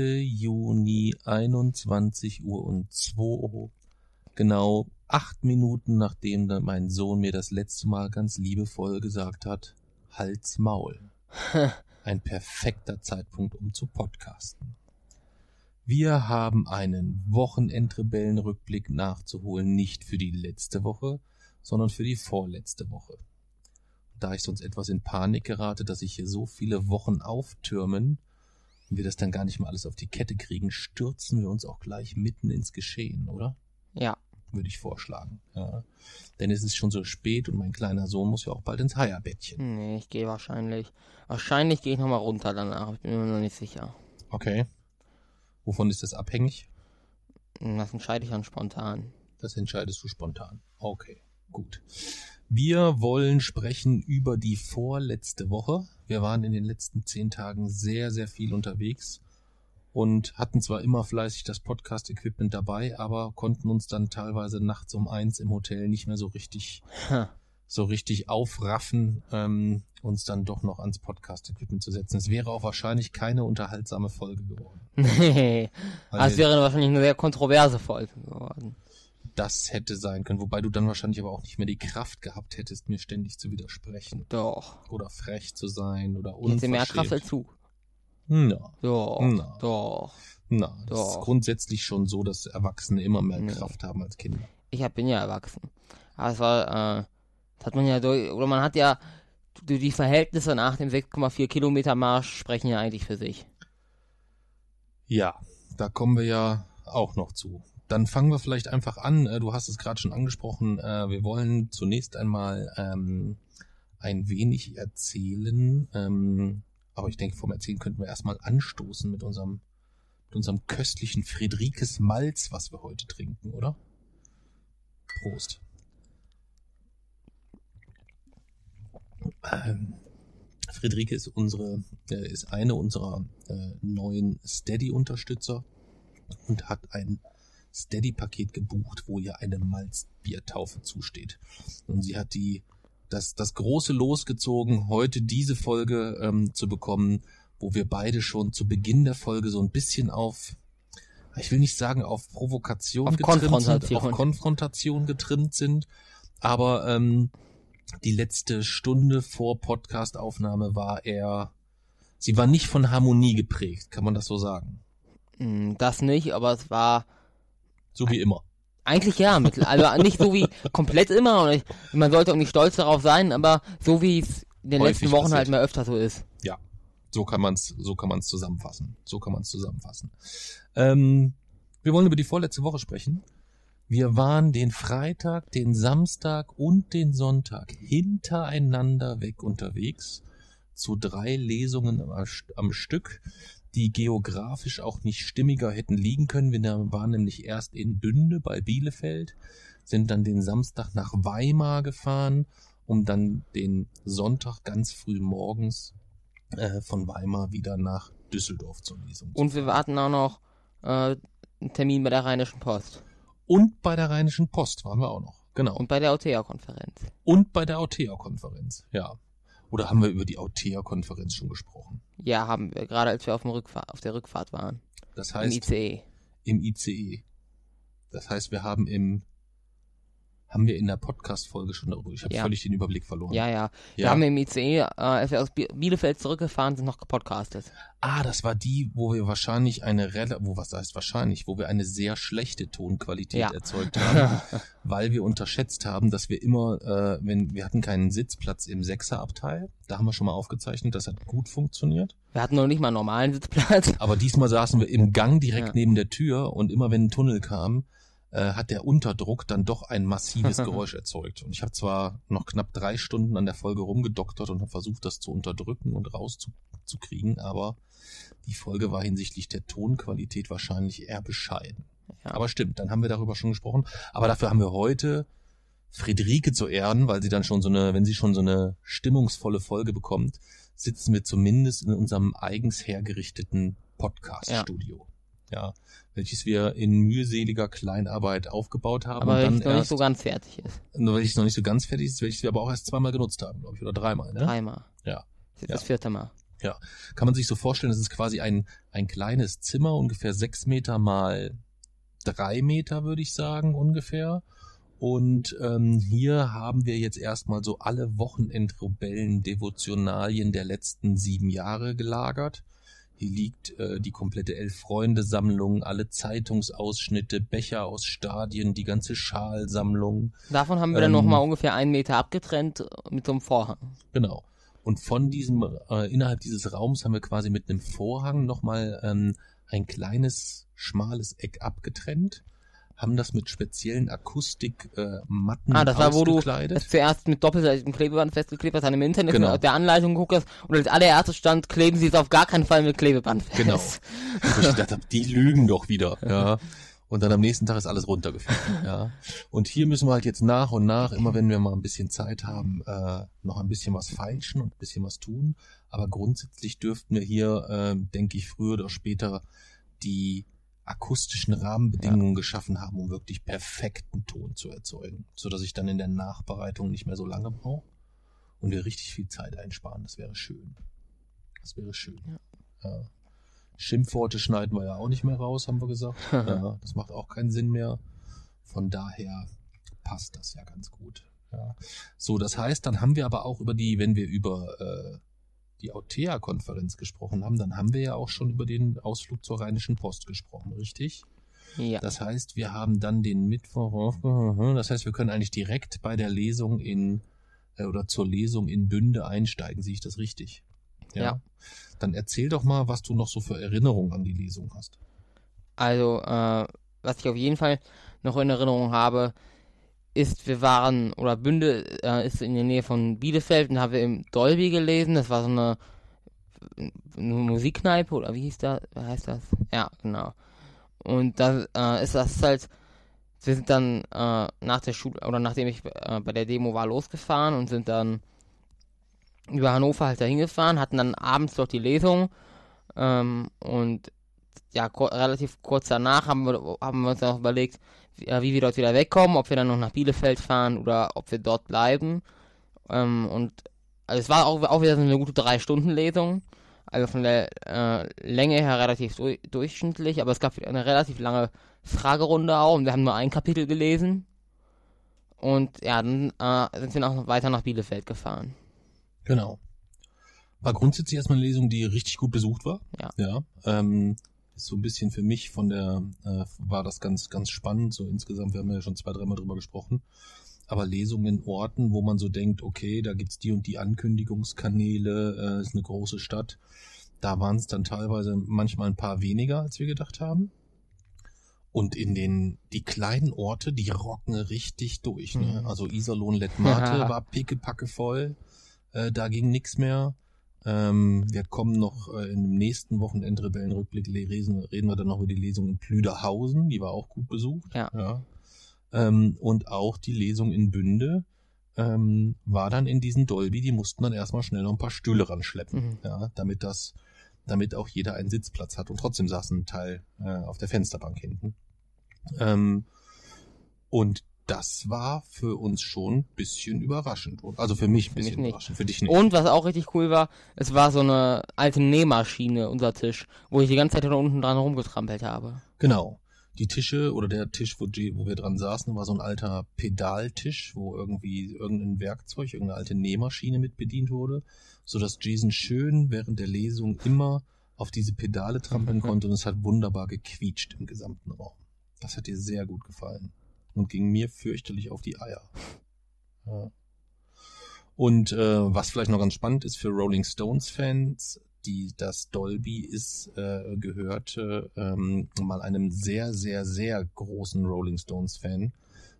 Juni, 21 Uhr und 2, genau acht Minuten nachdem mein Sohn mir das letzte Mal ganz liebevoll gesagt hat, Hals Maul. Ein perfekter Zeitpunkt, um zu podcasten. Wir haben einen Wochenendrebellenrückblick nachzuholen, nicht für die letzte Woche, sondern für die vorletzte Woche. Da ich sonst etwas in Panik gerate, dass sich hier so viele Wochen auftürmen und wir das dann gar nicht mal alles auf die Kette kriegen, stürzen wir uns auch gleich mitten ins Geschehen, oder? Ja. Würde ich vorschlagen. Ja. Denn es ist schon so spät und mein kleiner Sohn muss ja auch bald ins Heierbettchen. Nee, ich gehe wahrscheinlich. Wahrscheinlich gehe ich nochmal runter danach. Ich bin mir noch nicht sicher. Okay. Wovon ist das abhängig? Das entscheide ich dann spontan. Das entscheidest du spontan. Okay, gut. Wir wollen sprechen über die vorletzte Woche. Wir waren in den letzten zehn Tagen sehr, sehr viel unterwegs und hatten zwar immer fleißig das Podcast-Equipment dabei, aber konnten uns dann teilweise nachts um eins im Hotel nicht mehr so richtig, Ha. so richtig aufraffen, ähm, uns dann doch noch ans Podcast-Equipment zu setzen. Es wäre auch wahrscheinlich keine unterhaltsame Folge geworden. Nee. Wir- wäre wahrscheinlich eine sehr kontroverse Folge geworden. Das hätte sein können, wobei du dann wahrscheinlich aber auch nicht mehr die Kraft gehabt hättest, mir ständig zu widersprechen. Doch. Oder frech zu sein oder Ich hätte mehr Kraft unverschämt. als du. Na, Doch. Na. Doch. na, das ist Doch. grundsätzlich schon so, dass Erwachsene immer mehr Nee. Kraft haben als Kinder. Ich hab, bin ja erwachsen. Aber es war, äh, das hat man ja durch, oder man hat ja, die Verhältnisse nach dem 6,4 Kilometer Marsch sprechen ja eigentlich für sich. Ja, da kommen wir ja auch noch zu. Dann fangen wir vielleicht einfach an. Äh, Du hast es gerade schon angesprochen. äh, Wir wollen zunächst einmal ähm, ein wenig erzählen. Ähm, aber ich denke, vom Erzählen könnten wir erstmal anstoßen mit unserem, mit unserem köstlichen Friedrikes Malz, was wir heute trinken, oder? Prost. Ähm, Friederike ist unsere, äh, ist eine unserer äh, neuen Steady-Unterstützer und hat ein Steady-Paket gebucht, wo ihr eine Malzbiertaufe zusteht. Und sie hat die, das, das große Los gezogen, heute diese Folge ähm, zu bekommen, wo wir beide schon zu Beginn der Folge so ein bisschen auf, ich will nicht sagen auf Provokation Auf getrimmt sind, Konfrontation. auf Konfrontation getrimmt sind, aber ähm, die letzte Stunde vor Podcastaufnahme war eher, sie war nicht von Harmonie geprägt, kann man das so sagen? Hm, Das nicht, aber es war So wie immer. eigentlich ja, mittel, also nicht so wie komplett immer und ich, man sollte auch nicht stolz darauf sein, aber so wie es in den Häufig letzten Wochen halt passiert. mehr öfter so ist. Ja, so kann man's, so kann man's zusammenfassen. So kann man's zusammenfassen. Ähm, wir wollen über die vorletzte Woche sprechen. Wir waren den Freitag, den Samstag und den Sonntag hintereinander weg unterwegs zu drei Lesungen am, am Stück, die geografisch auch nicht stimmiger hätten liegen können. Wir waren nämlich erst in Bünde bei Bielefeld, sind dann den Samstag nach Weimar gefahren, um dann den Sonntag ganz früh morgens äh, von Weimar wieder nach Düsseldorf zur Lesung. Und wir hatten auch noch äh, einen Termin bei der Rheinischen Post Und bei der Rheinischen Post waren wir auch noch. Genau. Und, und bei der OTA-Konferenz. bei der Autea-Konferenz. Ja. Oder haben wir über die Autea-Konferenz schon gesprochen? Ja, haben wir, gerade als wir auf, auf der Rückfahrt waren. Das Im heißt, ICE. im ICE. Das heißt, wir haben im haben wir in der Podcast-Folge schon darüber. Ich habe Ja. völlig den Überblick verloren. Ja, ja. Wir Ja. haben im ICE, äh, als wir aus Bi- Bielefeld zurückgefahren sind, noch gepodcastet. Ah, das war die, wo wir wahrscheinlich eine wo was heißt wahrscheinlich, wo wir eine sehr schlechte Tonqualität Ja. erzeugt haben, weil wir unterschätzt haben, dass wir immer, äh, wenn wir hatten keinen Sitzplatz im Sechserabteil, da haben wir schon mal aufgezeichnet, das hat gut funktioniert. Wir hatten noch nicht mal einen normalen Sitzplatz. Aber diesmal saßen wir im Gang direkt neben der Tür und immer wenn ein Tunnel kam, äh, hat der Unterdruck dann doch ein massives Geräusch erzeugt. Und ich habe zwar noch knapp drei Stunden an der Folge rumgedoktert und habe versucht, das zu unterdrücken und rauszukriegen, aber die Folge war hinsichtlich der Tonqualität wahrscheinlich eher bescheiden. Ja. Aber stimmt, dann haben wir darüber schon gesprochen. Aber dafür haben wir heute Friederike zu ehren, weil sie dann schon so eine, wenn sie schon so eine stimmungsvolle Folge bekommt, sitzen wir zumindest in unserem eigens hergerichteten Podcast-Studio. Ja. Welches wir in mühseliger Kleinarbeit aufgebaut haben. Aber und wenn dann es noch nicht so ganz fertig ist. nur weil es noch nicht so ganz fertig ist, welches wir aber auch erst zweimal genutzt haben, glaube ich, oder dreimal, ne? Dreimal. Ja. Das ist Ja. das vierte Mal. Kann man sich so vorstellen, das ist quasi ein, ein kleines Zimmer, ungefähr sechs Meter mal drei Meter, würde ich sagen, ungefähr. Und ähm, hier haben wir jetzt erstmal so alle Wochenendrebellen-Devotionalien der letzten sieben Jahre gelagert. Hier liegt äh, die komplette Elf-Freunde-Sammlung, alle Zeitungsausschnitte, Becher aus Stadien, die ganze Schalsammlung. Davon haben wir dann Ähm, noch mal ungefähr einen Meter abgetrennt mit so einem Vorhang. Genau. Und von diesem, äh, innerhalb dieses Raums haben wir quasi mit einem Vorhang nochmal ähm, ein kleines, schmales Eck abgetrennt, haben das mit speziellen Akustikmatten äh, Ah, das war, wo du das zuerst mit doppelseitigem Klebeband festgeklebt hast, dann im Internet Genau. mit der Anleitung geguckt hast und als allererstes stand, kleben sie es auf gar keinen Fall mit Klebeband fest. Genau. Wo ich gedacht habe, die lügen doch wieder. Ja. Und dann am nächsten Tag ist alles runtergefallen. Ja. Und hier müssen wir halt jetzt nach und nach, immer wenn wir mal ein bisschen Zeit haben, äh, noch ein bisschen was feilschen und ein bisschen was tun. Aber grundsätzlich dürften wir hier, äh, denke ich, früher oder später die akustischen Rahmenbedingungen geschaffen haben, um wirklich perfekten Ton zu erzeugen, so dass ich dann in der Nachbereitung nicht mehr so lange brauche und wir richtig viel Zeit einsparen. Das wäre schön. Das wäre schön. Ja. Schimpfworte schneiden wir ja auch nicht mehr raus, haben wir gesagt. ja, das macht auch keinen Sinn mehr. Von daher passt das ja ganz gut. Ja. So, das heißt, dann haben wir aber auch über die, wenn wir über äh, die Autea-Konferenz gesprochen haben, dann haben wir ja auch schon über den Ausflug zur Rheinischen Post gesprochen, richtig? Ja. Das heißt, wir haben dann den Mittwoch, das heißt, wir können eigentlich direkt bei der Lesung in, äh, oder zur Lesung in Bünde einsteigen, sehe ich das richtig? Ja. Dann erzähl doch mal, was du noch so für Erinnerungen an die Lesung hast. Also, äh, was ich auf jeden Fall noch in Erinnerung habe, ist, wir waren, oder Bünde äh, ist in der Nähe von Bielefeld und haben wir im Dolby gelesen. Das war so eine, eine Musikkneipe, oder wie hieß das? Wie heißt das? Ja, genau. Und da äh, ist das halt, wir sind dann äh, nach der Schule, oder nachdem ich äh, bei der Demo war, losgefahren und sind dann über Hannover halt dahin gefahren, hatten dann abends dort die Lesung ähm, und ja, ko relativ kurz danach haben wir, haben wir uns dann auch überlegt, wie, äh, wie wir dort wieder wegkommen, ob wir dann noch nach Bielefeld fahren oder ob wir dort bleiben. Ähm, und also es war auch, auch wieder so eine gute Drei-Stunden-Lesung. Also von der äh, Länge her relativ du durchschnittlich, aber es gab eine relativ lange Fragerunde auch und wir haben nur ein Kapitel gelesen. Und ja, dann äh, sind wir noch weiter nach Bielefeld gefahren. Genau. War grundsätzlich erstmal eine Lesung, die richtig gut besucht war. Ja. Ja. Ähm, ist so ein bisschen für mich von der, äh, war das ganz, ganz spannend. So insgesamt, wir haben ja schon zwei, dreimal drüber gesprochen. Aber Lesungen in Orten, wo man so denkt, okay, da gibt's die und die Ankündigungskanäle, äh, ist eine große Stadt. Da waren es dann teilweise manchmal ein paar weniger, als wir gedacht haben. Und in den, die kleinen Orte, die rocken richtig durch. Ne? Mhm. Also Iserlohn, Lettmate war pickepacke voll. Äh, da ging nix mehr. Ähm, wir kommen noch äh, im nächsten Wochenendrebellenrückblick lesen, reden wir dann noch über die Lesung in Plüderhausen, die war auch gut besucht. Ja. Ähm, und auch die Lesung in Bünde ähm, war dann in diesen Dolby, die mussten dann erstmal schnell noch ein paar Stühle ranschleppen, Mhm. ja, damit das, damit auch jeder einen Sitzplatz hat und trotzdem saß ein Teil äh, auf der Fensterbank hinten. Ähm, und das war für uns schon ein bisschen überraschend. Also für mich ein mich bisschen nicht. überraschend, für dich nicht. Und was auch richtig cool war, es war so eine alte Nähmaschine, unser Tisch, wo ich die ganze Zeit da unten dran rumgetrampelt habe. Genau. Die Tische oder der Tisch, wo, G- wo wir dran saßen, war so ein alter Pedaltisch, wo irgendwie irgendein Werkzeug, irgendeine alte Nähmaschine mit bedient wurde, so dass Jason schön während der Lesung immer auf diese Pedale trampeln konnte und es hat wunderbar gequietscht im gesamten Raum. Das hat dir sehr gut gefallen und ging mir fürchterlich auf die Eier. Ja. Und äh, was vielleicht noch ganz spannend ist für Rolling Stones Fans, die, das Dolby ist, äh, gehörte ähm, mal einem sehr, sehr, sehr großen Rolling Stones Fan,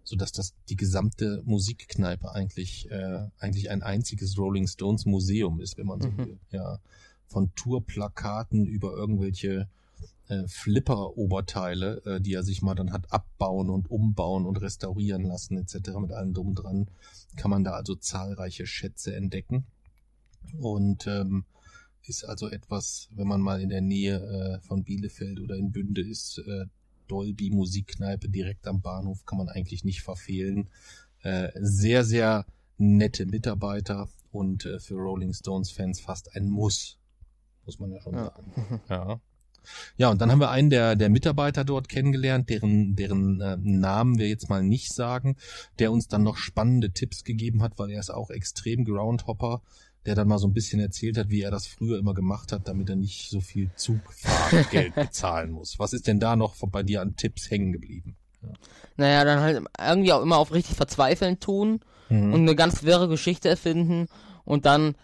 so dass das die gesamte Musikkneipe eigentlich, äh, eigentlich ein einziges Rolling Stones Museum ist, wenn man so Mhm. will. Ja. Von Tourplakaten über irgendwelche äh, Flipper-Oberteile, äh, die er sich mal dann hat abbauen und umbauen und restaurieren lassen, etc. mit allem drum dran, kann man da also zahlreiche Schätze entdecken. Und ähm, ist also etwas, wenn man mal in der Nähe äh, von Bielefeld oder in Bünde ist, äh, Dolby Musikkneipe direkt am Bahnhof kann man eigentlich nicht verfehlen. Äh, sehr, sehr nette Mitarbeiter und äh, für Rolling Stones Fans fast ein Muss, muss man ja schon Ja. sagen. Ja. Ja, und dann haben wir einen der, der Mitarbeiter dort kennengelernt, deren, deren äh, Namen wir jetzt mal nicht sagen, der uns dann noch spannende Tipps gegeben hat, weil er ist auch extrem Groundhopper, der dann mal so ein bisschen erzählt hat, wie er das früher immer gemacht hat, damit er nicht so viel Zugfahrtgeld bezahlen muss. Was ist denn da noch bei dir an Tipps hängen geblieben? Naja, dann halt irgendwie auch immer auf richtig verzweifeln tun Mhm. und eine ganz wirre Geschichte erfinden und dann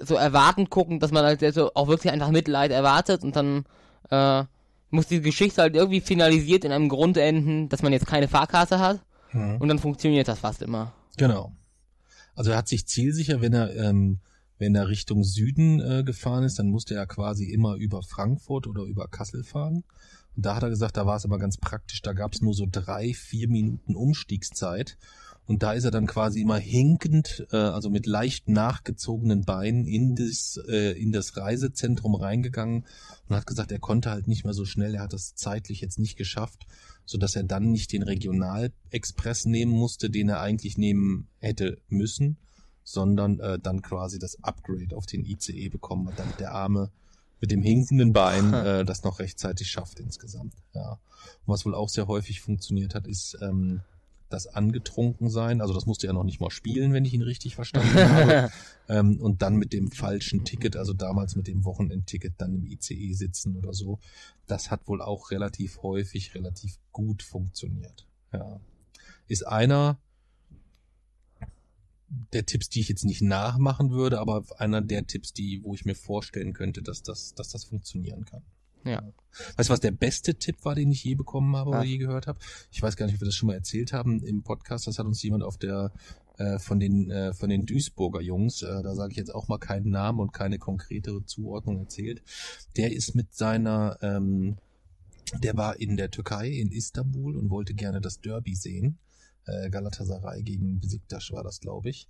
so erwarten gucken, dass man halt so auch wirklich einfach Mitleid erwartet und dann äh, muss die Geschichte halt irgendwie finalisiert in einem Grund enden, dass man jetzt keine Fahrkarte hat Mhm. und dann funktioniert das fast immer. Genau. Also er hat sich zielsicher, wenn er ähm, wenn er Richtung Süden äh, gefahren ist, dann musste er quasi immer über Frankfurt oder über Kassel fahren. Und da hat er gesagt, da war es aber ganz praktisch, da gab es nur so drei, vier Minuten Umstiegszeit. Und da ist er dann quasi immer hinkend, äh, also mit leicht nachgezogenen Beinen in das, äh, in das Reisezentrum reingegangen und hat gesagt, er konnte halt nicht mehr so schnell, er hat das zeitlich jetzt nicht geschafft, so dass er dann nicht den Regionalexpress nehmen musste, den er eigentlich nehmen hätte müssen, sondern äh, dann quasi das Upgrade auf den ICE bekommen hat, damit der Arme mit dem hinkenden Bein äh, das noch rechtzeitig schafft insgesamt. Ja. Und was wohl auch sehr häufig funktioniert hat, ist ähm, das angetrunken sein. Also das musste er noch nicht mal spielen, wenn ich ihn richtig verstanden habe. ähm, und dann mit dem falschen Ticket, also damals mit dem Wochenendticket, dann im ICE sitzen oder so. Das hat wohl auch relativ häufig, relativ gut funktioniert. Ja. Ist einer der Tipps, die ich jetzt nicht nachmachen würde, aber einer der Tipps, die, wo ich mir vorstellen könnte, dass das, dass das funktionieren kann. Ja. Weißt du, was der beste Tipp war, den ich je bekommen habe oder Was? je gehört habe? Ich weiß gar nicht, ob wir das schon mal erzählt haben im Podcast. Das hat uns jemand auf der äh, von den äh, von den Duisburger Jungs, äh, da sage ich jetzt auch mal keinen Namen und keine konkretere Zuordnung erzählt. Der ist mit seiner, ähm, der war in der Türkei in Istanbul und wollte gerne das Derby sehen. Galatasaray gegen Besiktas war das, glaube ich.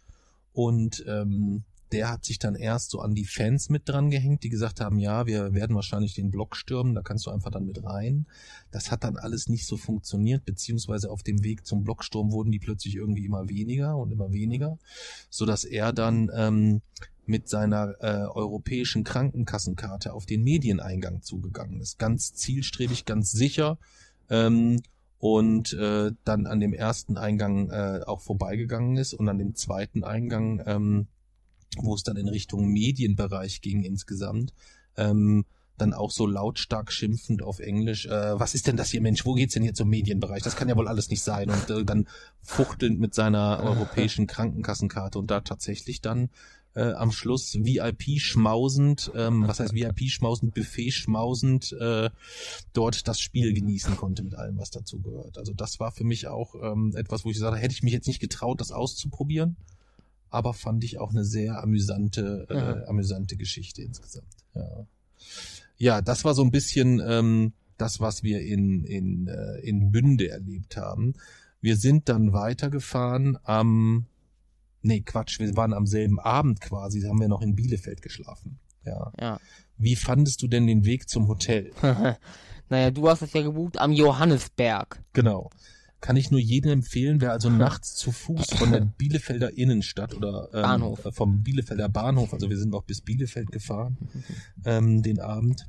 Und ähm, der hat sich dann erst so an die Fans mit dran gehängt, die gesagt haben, ja, wir werden wahrscheinlich den Block stürmen, da kannst du einfach dann mit rein. Das hat dann alles nicht so funktioniert, beziehungsweise auf dem Weg zum Blocksturm wurden die plötzlich irgendwie immer weniger und immer weniger, so dass er dann ähm, mit seiner äh, europäischen Krankenkassenkarte auf den Medieneingang zugegangen ist. Ganz zielstrebig, ganz sicher. Ähm, und äh, dann an dem ersten Eingang äh, auch vorbeigegangen ist und an dem zweiten Eingang, ähm, wo es dann in Richtung Medienbereich ging insgesamt, ähm, dann auch so lautstark schimpfend auf Englisch, äh, was ist denn das hier, Mensch, wo geht's denn hier zum Medienbereich? Das kann ja wohl alles nicht sein. Und äh, dann fuchtelnd mit seiner europäischen Krankenkassenkarte und da tatsächlich dann äh, am Schluss VIP schmausend, ähm, was heißt VIP schmausend, Buffet schmausend, äh, dort das Spiel genießen konnte mit allem, was dazu gehört. Also das war für mich auch ähm, etwas, wo ich gesagt habe, hätte ich mich jetzt nicht getraut, das auszuprobieren, aber fand ich auch eine sehr amüsante, äh, Mhm. amüsante Geschichte insgesamt. Ja. ja, das war so ein bisschen ähm, das, was wir in, in, äh, in Bünde erlebt haben. Wir sind dann weitergefahren am, nee, Quatsch, wir waren am selben Abend quasi, haben wir noch in Bielefeld geschlafen. Ja. Ja. Wie fandest du denn den Weg zum Hotel? naja, du hast das ja gebucht am Johannesberg. Genau. Kann ich nur jedem empfehlen, wer also nachts zu Fuß von der Bielefelder Innenstadt oder ähm, Bahnhof. äh, vom Bielefelder Bahnhof, also wir sind auch bis Bielefeld gefahren, ähm, den Abend,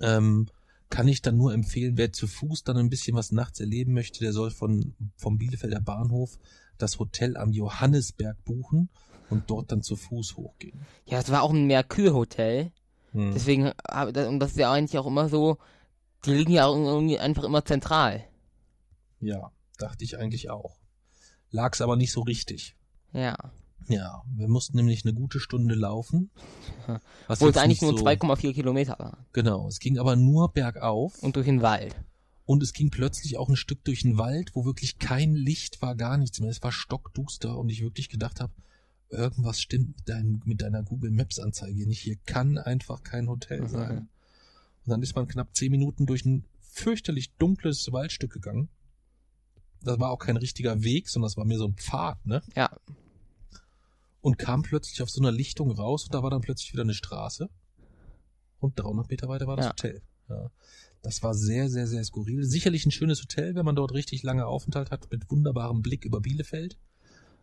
ähm, kann ich dann nur empfehlen, wer zu Fuß dann ein bisschen was nachts erleben möchte, der soll von vom Bielefelder Bahnhof das Hotel am Johannesberg buchen und dort dann zu Fuß hochgehen. Ja, es war auch ein Merkur-Hotel. Hm. Deswegen, das- und das ist ja eigentlich auch immer so, die liegen ja auch irgendwie einfach immer zentral. Ja, dachte ich eigentlich auch. Lag's aber nicht so richtig. Ja. Ja, wir mussten nämlich eine gute Stunde laufen. Was Obwohl es eigentlich nur so- 2,4 Kilometer war. Genau, es ging aber nur bergauf Und durch den Wald. und es ging plötzlich auch ein Stück durch den Wald, wo wirklich kein Licht war, gar nichts mehr. Es war stockduster und ich wirklich gedacht habe, irgendwas stimmt mit, deinem, mit deiner Google Maps Anzeige nicht. Hier kann einfach kein Hotel Mhm. sein. Und dann ist man knapp zehn Minuten durch ein fürchterlich dunkles Waldstück gegangen. Das war auch kein richtiger Weg, sondern das war mehr so ein Pfad, ne? Ja. Und kam plötzlich auf so einer Lichtung raus und da war dann plötzlich wieder eine Straße. Und 300 Meter weiter war das Ja. Hotel. Ja. Das war sehr, sehr, sehr skurril. Sicherlich ein schönes Hotel, wenn man dort richtig lange Aufenthalt hat, mit wunderbarem Blick über Bielefeld.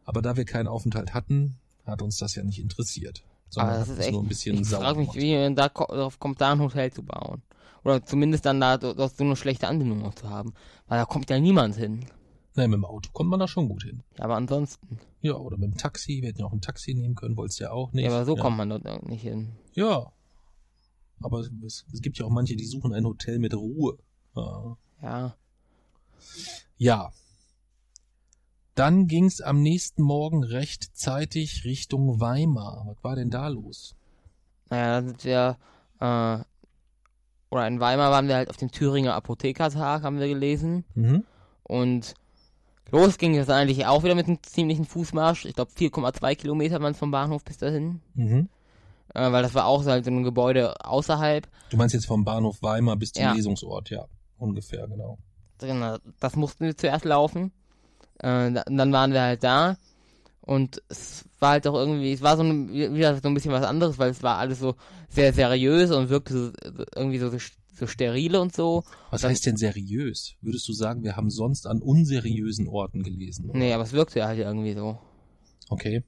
Aber da wir keinen Aufenthalt hatten, hat uns das ja nicht interessiert. Sondern das ist echt, nur ein bisschen ich frage mich, gemacht. wie man da darauf kommt, da ein Hotel zu bauen. Oder zumindest dann da do- dort so eine schlechte Anbindung noch zu haben. Weil da kommt ja niemand hin. Nein, mit dem Auto kommt man da schon gut hin. Ja, aber ansonsten. Ja, oder mit dem Taxi. Wir hätten ja auch ein Taxi nehmen können, wolltest ja auch nicht. Ja, aber so ja. kommt man dort nicht hin. Ja. Aber es, es gibt ja auch manche, die suchen ein Hotel mit Ruhe. Ja. Ja. Ja. Dann ging's am nächsten Morgen rechtzeitig Richtung Weimar. Was war denn da los? Naja, da sind wir, äh, oder in Weimar waren wir halt auf dem Thüringer Apothekertag, haben wir gelesen. Mhm. Und los ging es eigentlich auch wieder mit einem ziemlichen Fußmarsch. Ich glaube 4,2 Kilometer waren vom Bahnhof bis dahin. Mhm. Äh, weil das war auch so halt so ein Gebäude außerhalb. Du meinst jetzt vom Bahnhof Weimar bis zum Ja. Lesungsort, ja. Ungefähr, genau. Genau, Das mussten wir zuerst laufen. Äh, dann waren wir halt da. Und es war halt auch irgendwie, es war so ein, wieder so ein bisschen was anderes, weil es war alles so sehr seriös und wirkte so, so irgendwie so, so sterile und so. Was heißt denn seriös? Würdest du sagen, wir haben sonst an unseriösen Orten gelesen? oder? Nee, aber es wirkte halt irgendwie so. Okay.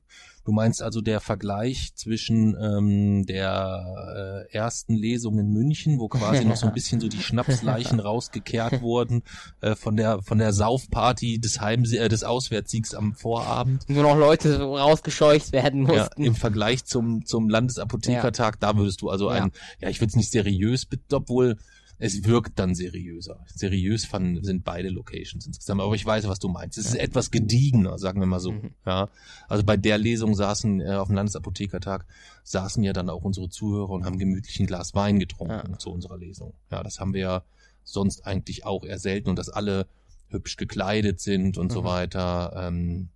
Du meinst also der Vergleich zwischen ähm, der äh, ersten Lesung in München, wo quasi noch so ein bisschen so die Schnapsleichen rausgekehrt wurden äh, von der von der Saufparty des Heim äh, des Auswärtssiegs am Vorabend. Nur noch Leute so rausgescheucht werden Ja, mussten. Im Vergleich zum zum Landesapothekertag, da würdest du also Ja. ein, ja, ich würde es nicht seriös, obwohl es wirkt dann seriöser. Seriös fanden, sind beide Locations insgesamt, aber ich weiß, was du meinst. Es ist etwas gediegener, sagen wir mal so. Mhm. Ja, also bei der Lesung saßen äh, auf dem Landesapothekertag saßen ja dann auch unsere Zuhörer und haben gemütlich ein Glas Wein getrunken Ja. zu unserer Lesung. Ja, das haben wir ja sonst eigentlich auch eher selten und dass alle hübsch gekleidet sind und so Mhm. weiter. Ähm,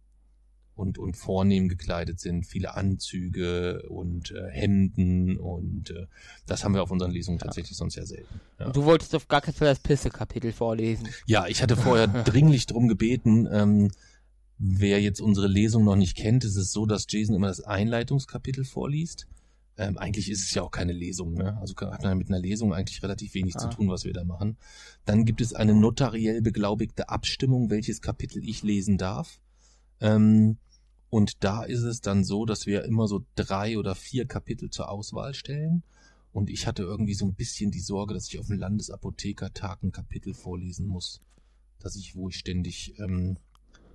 und, und vornehm gekleidet sind, viele Anzüge und äh, Hemden und äh, das haben wir auf unseren Lesungen tatsächlich sonst sehr selten. Ja, du wolltest auf gar keinen Fall das Pisse-Kapitel vorlesen. ja ich hatte vorher dringlich drum gebeten, ähm, wer jetzt unsere Lesung noch nicht kennt, ist es so, dass Jason immer das Einleitungskapitel vorliest. Ähm, eigentlich ist es ja auch keine Lesung, ne? Also hat man mit einer Lesung eigentlich relativ wenig Ah. zu tun, was wir da machen. Dann gibt es eine notariell beglaubigte Abstimmung, welches Kapitel ich lesen darf. Ähm, und da ist es dann so, dass wir immer so drei oder vier Kapitel zur Auswahl stellen. Und ich hatte irgendwie so ein bisschen die Sorge, dass ich auf dem Landesapothekertag ein Kapitel vorlesen muss. Dass ich, wo ich ständig, ähm,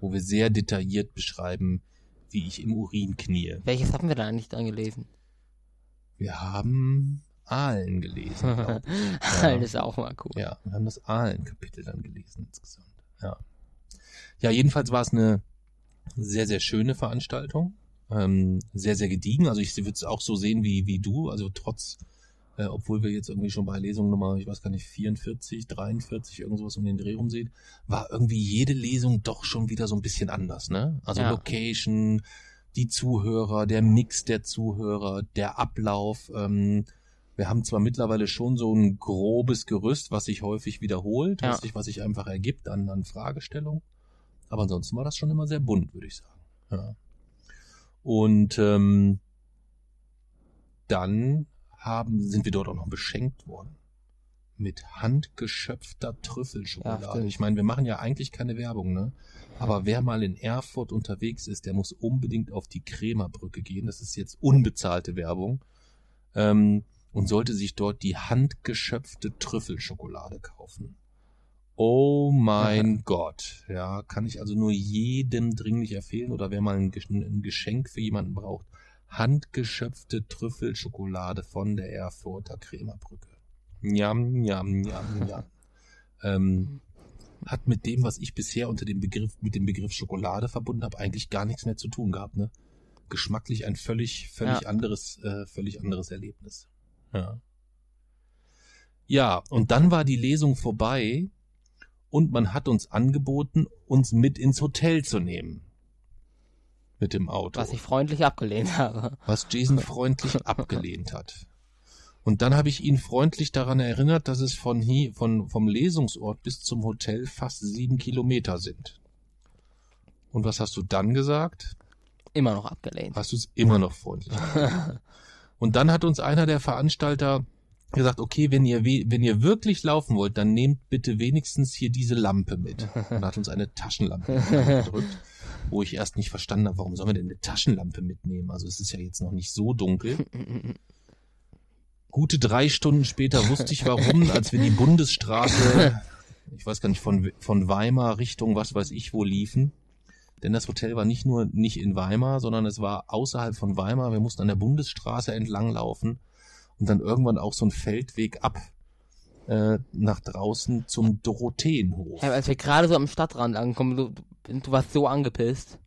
wo wir sehr detailliert beschreiben, wie ich im Urin knie. Welches haben wir da eigentlich dann gelesen? Wir haben Aalen gelesen. ich. Das ist auch mal cool. Ja, wir haben das Aalen-Kapitel dann gelesen insgesamt. Ja. Ja, jedenfalls war es eine sehr, sehr schöne Veranstaltung. Ähm, sehr, sehr gediegen. Also ich würde es auch so sehen wie, wie du. Also trotz, äh, obwohl wir jetzt irgendwie schon bei Lesung Nummer, ich weiß gar nicht, 44, 43, irgendwas um den Dreh rum sehen, war irgendwie jede Lesung doch schon wieder so ein bisschen anders, ne? Also Ja. Location, die Zuhörer, der Mix der Zuhörer, der Ablauf. Ähm, wir haben zwar mittlerweile schon so ein grobes Gerüst, was sich häufig wiederholt, Ja. was, sich, was sich einfach ergibt an, an Fragestellung. Aber ansonsten war das schon immer sehr bunt, würde ich sagen. Ja. Und ähm, dann haben, sind wir dort auch noch beschenkt worden. Mit handgeschöpfter Trüffelschokolade. Ja, ich meine, wir machen ja eigentlich keine Werbung, ne? Aber wer mal in Erfurt unterwegs ist, der muss unbedingt auf die Krämerbrücke gehen. Das ist jetzt unbezahlte Werbung. Ähm, und sollte sich dort die handgeschöpfte Trüffelschokolade kaufen. Oh mein Gott. Ja, kann ich also nur jedem dringlich empfehlen oder wer mal ein Geschenk für jemanden braucht. Handgeschöpfte Trüffelschokolade von der Erfurter Krämerbrücke. Njam, njam, njam, njam. ähm, hat mit dem, was ich bisher unter dem Begriff, mit dem Begriff Schokolade verbunden habe, eigentlich gar nichts mehr zu tun gehabt, ne? geschmacklich ein völlig, völlig Ja. anderes, äh, völlig anderes Erlebnis. Ja. Ja, und dann war die Lesung vorbei und man hat uns angeboten, uns mit ins Hotel zu nehmen. Mit dem Auto. Was ich freundlich abgelehnt habe. was Jason freundlich abgelehnt hat. Und dann habe ich ihn freundlich daran erinnert, dass es von hier, von, vom Lesungsort bis zum Hotel fast sieben Kilometer sind. Und was hast du dann gesagt? Immer noch abgelehnt. Hast du es immer noch freundlich abgelehnt. Und dann hat uns einer der Veranstalter gesagt, okay, wenn ihr, we- wenn ihr wirklich laufen wollt, dann nehmt bitte wenigstens hier diese Lampe mit. Und hat uns eine Taschenlampe gedrückt, wo ich erst nicht verstanden habe, warum sollen wir denn eine Taschenlampe mitnehmen? Also es ist ja jetzt noch nicht so dunkel. Gute drei Stunden später wusste ich warum, als wir die Bundesstraße, ich weiß gar nicht, von, von Weimar Richtung was weiß ich wo liefen. Denn das Hotel war nicht nur nicht in Weimar, sondern es war außerhalb von Weimar. Wir mussten an der Bundesstraße entlang laufen und dann irgendwann auch so ein Feldweg ab äh, nach draußen zum Dorotheenhof. Ja, als wir gerade so am Stadtrand ankommen, du, du, warst so angepisst.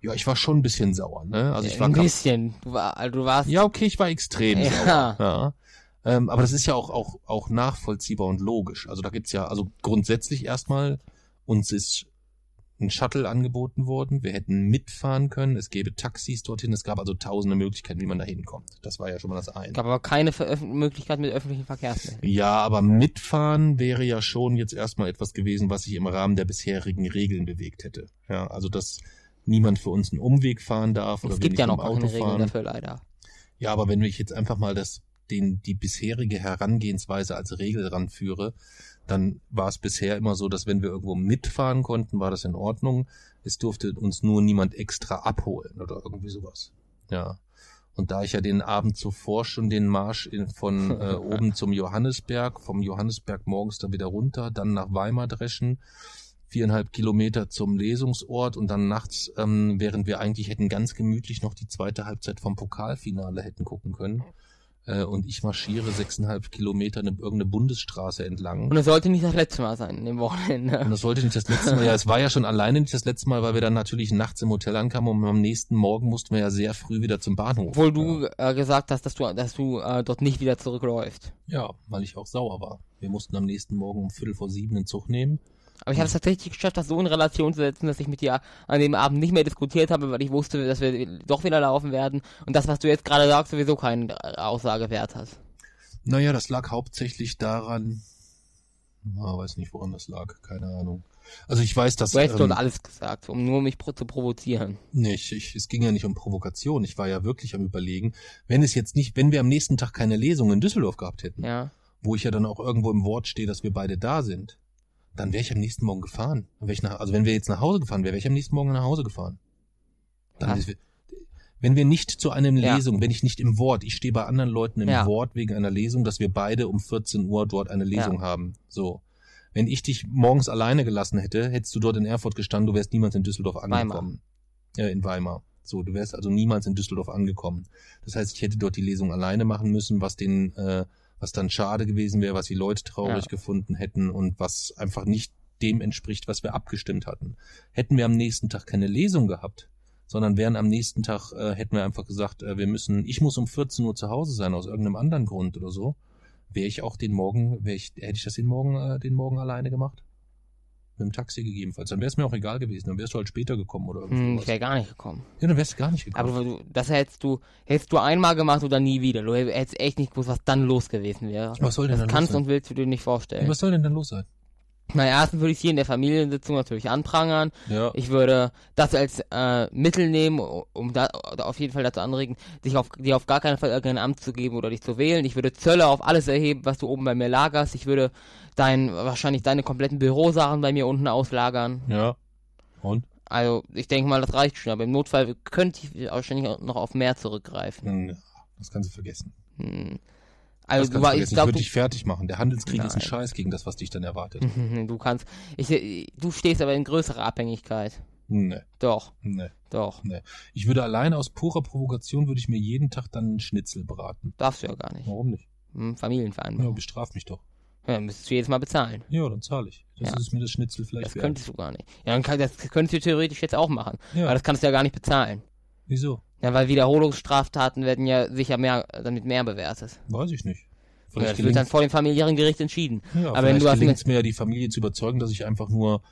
Ja, ich war schon ein bisschen sauer, ne? Also ich war Ein bisschen. Du, war, also du warst. Ja, okay, ich war extrem Ja. sauer. Ja. Ähm, aber das ist ja auch, auch, auch nachvollziehbar und logisch. Also da gibt's ja, also grundsätzlich erstmal, uns ist ein Shuttle angeboten worden, wir hätten mitfahren können, es gäbe Taxis dorthin, es gab also tausende Möglichkeiten, wie man da hinkommt. Das war ja schon mal das eine. gab aber keine Veröf Möglichkeit mit öffentlichen Verkehrsmitteln. Ja, aber mitfahren wäre ja schon jetzt erstmal etwas gewesen, was sich im Rahmen der bisherigen Regeln bewegt hätte. Ja, also dass niemand für uns einen Umweg fahren darf oder Es wir gibt ja noch keine Auto Regeln fahren. dafür leider. Ja, aber wenn ich jetzt einfach mal das, den, die bisherige Herangehensweise als Regel ranführe, dann war es bisher immer so, dass wenn wir irgendwo mitfahren konnten, war das in Ordnung. Es durfte uns nur niemand extra abholen oder irgendwie sowas. Ja. Und da ich ja den Abend zuvor schon den Marsch in, von äh, oben zum Johannesberg, vom Johannesberg morgens dann wieder runter, dann nach Weimar dreschen, viereinhalb Kilometer zum Lesungsort und dann nachts, ähm, während wir eigentlich hätten ganz gemütlich noch die zweite Halbzeit vom Pokalfinale hätten gucken können. Äh, und ich marschiere sechseinhalb Kilometer eine, irgendeine Bundesstraße entlang. Und es sollte nicht das letzte Mal sein, in dem Wochenende. Und das sollte nicht das letzte Mal, ja, es war ja schon alleine nicht das letzte Mal, weil wir dann natürlich nachts im Hotel ankamen und am nächsten Morgen mussten wir ja sehr früh wieder zum Bahnhof. Obwohl du äh, gesagt hast, dass du, dass du äh, dort nicht wieder zurückläufst. Ja, weil ich auch sauer war. Wir mussten am nächsten Morgen um Viertel vor sieben einen Zug nehmen. Aber ich habe es tatsächlich geschafft, das so in Relation zu setzen, dass ich mit dir an dem Abend nicht mehr diskutiert habe, weil ich wusste, dass wir doch wieder laufen werden. Und das, was du jetzt gerade sagst, sowieso keinen Aussagewert hat. Naja, das lag hauptsächlich daran, na, weiß nicht, woran das lag, keine Ahnung. Also ich weiß, dass Du hättest ähm, alles gesagt, um nur mich pro zu provozieren. nicht, ich, es ging ja nicht um Provokation. Ich war ja wirklich am überlegen, wenn es jetzt nicht, wenn wir am nächsten Tag keine Lesung in Düsseldorf gehabt hätten, Ja. wo ich ja dann auch irgendwo im Wort stehe, dass wir beide da sind, dann wäre ich am nächsten Morgen gefahren. Nach, also wenn wir jetzt nach Hause gefahren wären, wäre ich am nächsten Morgen nach Hause gefahren. Dann Ja. wenn wir nicht zu einer Ja. Lesung, wenn ich nicht im Wort, ich stehe bei anderen Leuten im Ja. Wort wegen einer Lesung, dass wir beide um 14 Uhr dort eine Lesung haben. So. Wenn ich dich morgens alleine gelassen hätte, hättest du dort in Erfurt gestanden, du wärst niemals in Düsseldorf angekommen. Ja, in Weimar. So, du wärst also niemals in Düsseldorf angekommen. Das heißt, ich hätte dort die Lesung alleine machen müssen, was den, äh, was dann schade gewesen wäre, was die Leute traurig Ja. gefunden hätten und was einfach nicht dem entspricht, was wir abgestimmt hatten. Hätten wir am nächsten Tag keine Lesung gehabt, sondern wären am nächsten Tag, äh, hätten wir einfach gesagt, äh, wir müssen, ich muss um 14 Uhr zu Hause sein, aus irgendeinem anderen Grund oder so, wäre ich auch den Morgen, wäre ich, hätte ich das den Morgen, äh, den Morgen alleine gemacht? Mit dem Taxi gegebenenfalls. Dann wäre es mir auch egal gewesen. Dann wärst du halt später gekommen oder Hm, irgendwas. ich wäre gar nicht gekommen. ja, dann wärst du gar nicht gekommen. Aber du, das hättest du, hättest du einmal gemacht oder nie wieder. Du hättest echt nicht gewusst, was dann los gewesen wäre. was soll denn Das dann kannst los sein? und willst du dir nicht Ja, vorstellen. was soll denn dann los sein? Na, erstens würde ich hier in der Familiensitzung natürlich anprangern. Ja. Ich würde das als äh, Mittel nehmen, um da auf jeden Fall dazu anregen, dich auf, dir auf gar keinen Fall irgendein Amt zu geben oder dich zu wählen. Ich würde Zölle auf alles erheben, was du oben bei mir lagerst. Ich würde dein, wahrscheinlich deine kompletten Bürosachen bei mir unten auslagern. Ja. Und? Also, ich denke mal, das reicht schon. Aber im Notfall könnte ich wahrscheinlich auch noch auf mehr zurückgreifen. Hm, Ja, das kannst du vergessen. Hm. Also, du, ich Ich glaube, würde dich fertig machen. Der Handelskrieg ist ein Nein. Scheiß gegen das, was dich dann erwartet. du, kannst, ich, du stehst aber in größerer Abhängigkeit. Nee, Doch, nee, doch. nee. Ich würde alleine aus purer Provokation würde ich mir jeden Tag dann einen Schnitzel braten. Darfst du ja gar nicht. Warum nicht? Hm, Ja, Familienvereinbarung. bestraf mich doch. Ja, müsstest du jedes Mal bezahlen. Ja, dann zahle ich. Das Ja. ist mir das Schnitzel vielleicht Das wert. könntest du gar nicht. Ja, dann kann, das könntest du theoretisch jetzt auch machen. Ja. Aber das kannst du ja gar nicht bezahlen. Wieso? Ja, weil Wiederholungsstraftaten werden ja sicher mehr, damit mehr bewertet. Weiß ich nicht. Ja, Vielleicht das wird dann vor dem familiären Gericht entschieden. ja, aber wenn du hast gelingt es mir ja, die Familie zu überzeugen, dass ich einfach nur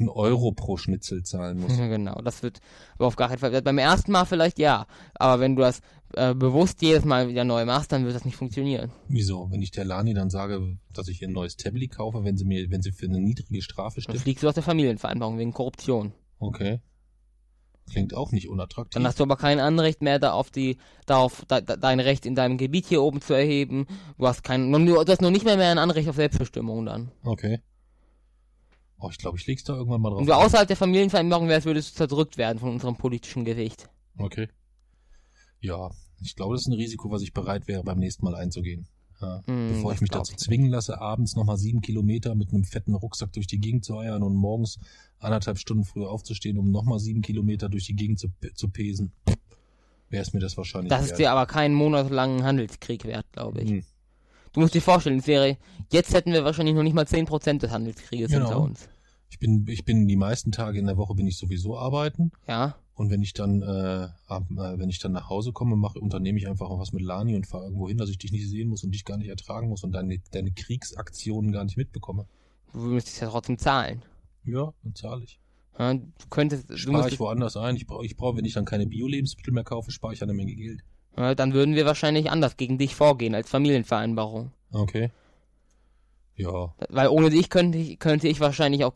einen Euro pro Schnitzel zahlen muss. Ja, genau, das wird aber auf gar keinen Fall. Beim ersten Mal vielleicht ja, aber wenn du das äh, bewusst jedes Mal wieder neu machst, dann wird das nicht funktionieren. Wieso? Wenn ich der Lani dann sage, dass ich ihr ein neues Tablet kaufe, wenn sie mir, wenn sie für eine niedrige Strafe Dann stimmt. fliegst du aus der Familienvereinbarung wegen Korruption. Okay. Klingt auch nicht unattraktiv. Dann hast du aber kein Anrecht mehr da auf die, darauf, da, da, dein Recht in deinem Gebiet hier oben zu erheben. Du hast kein, du hast noch nicht mehr, mehr ein Anrecht auf Selbstbestimmung dann. okay. Oh, ich glaube, ich leg's da irgendwann mal drauf. Wenn du außerhalb der Familienvereinbarung wärst, würdest du zerdrückt werden von unserem politischen Gewicht. Okay. Ja, ich glaube, das ist ein Risiko, was ich bereit wäre, beim nächsten Mal einzugehen. Ja, Hm, bevor ich mich dazu ich zwingen lasse, abends nochmal sieben Kilometer mit einem fetten Rucksack durch die Gegend zu eiern und morgens anderthalb Stunden früher aufzustehen, um nochmal sieben Kilometer durch die Gegend zu, zu pesen, wäre es mir das wahrscheinlich Das ist dir aber keinen monatelangen Handelskrieg wert, glaube ich. Hm. Du musst dir vorstellen, es wäre, jetzt hätten wir wahrscheinlich noch nicht mal 10% des Handelskrieges Genau. hinter uns. Ich bin, ich bin die meisten Tage in der Woche bin ich sowieso arbeiten Ja? Und wenn ich dann, äh, ab, äh, wenn ich dann nach Hause komme, mache, unternehme ich einfach auch was mit Lani und fahre irgendwo hin, dass ich dich nicht sehen muss und dich gar nicht ertragen muss und deine, deine Kriegsaktionen gar nicht mitbekomme. Du müsstest ja trotzdem zahlen. Ja, dann zahle ich. Ja, du könntest, Spare ich woanders ein. Ich brauche, ich brauche, wenn ich dann keine Bio-Lebensmittel mehr kaufe, spare ich eine Menge Geld. ja, dann würden wir wahrscheinlich anders gegen dich vorgehen als Familienvereinbarung. Okay. Ja, Weil ohne dich könnte ich, könnte ich wahrscheinlich auch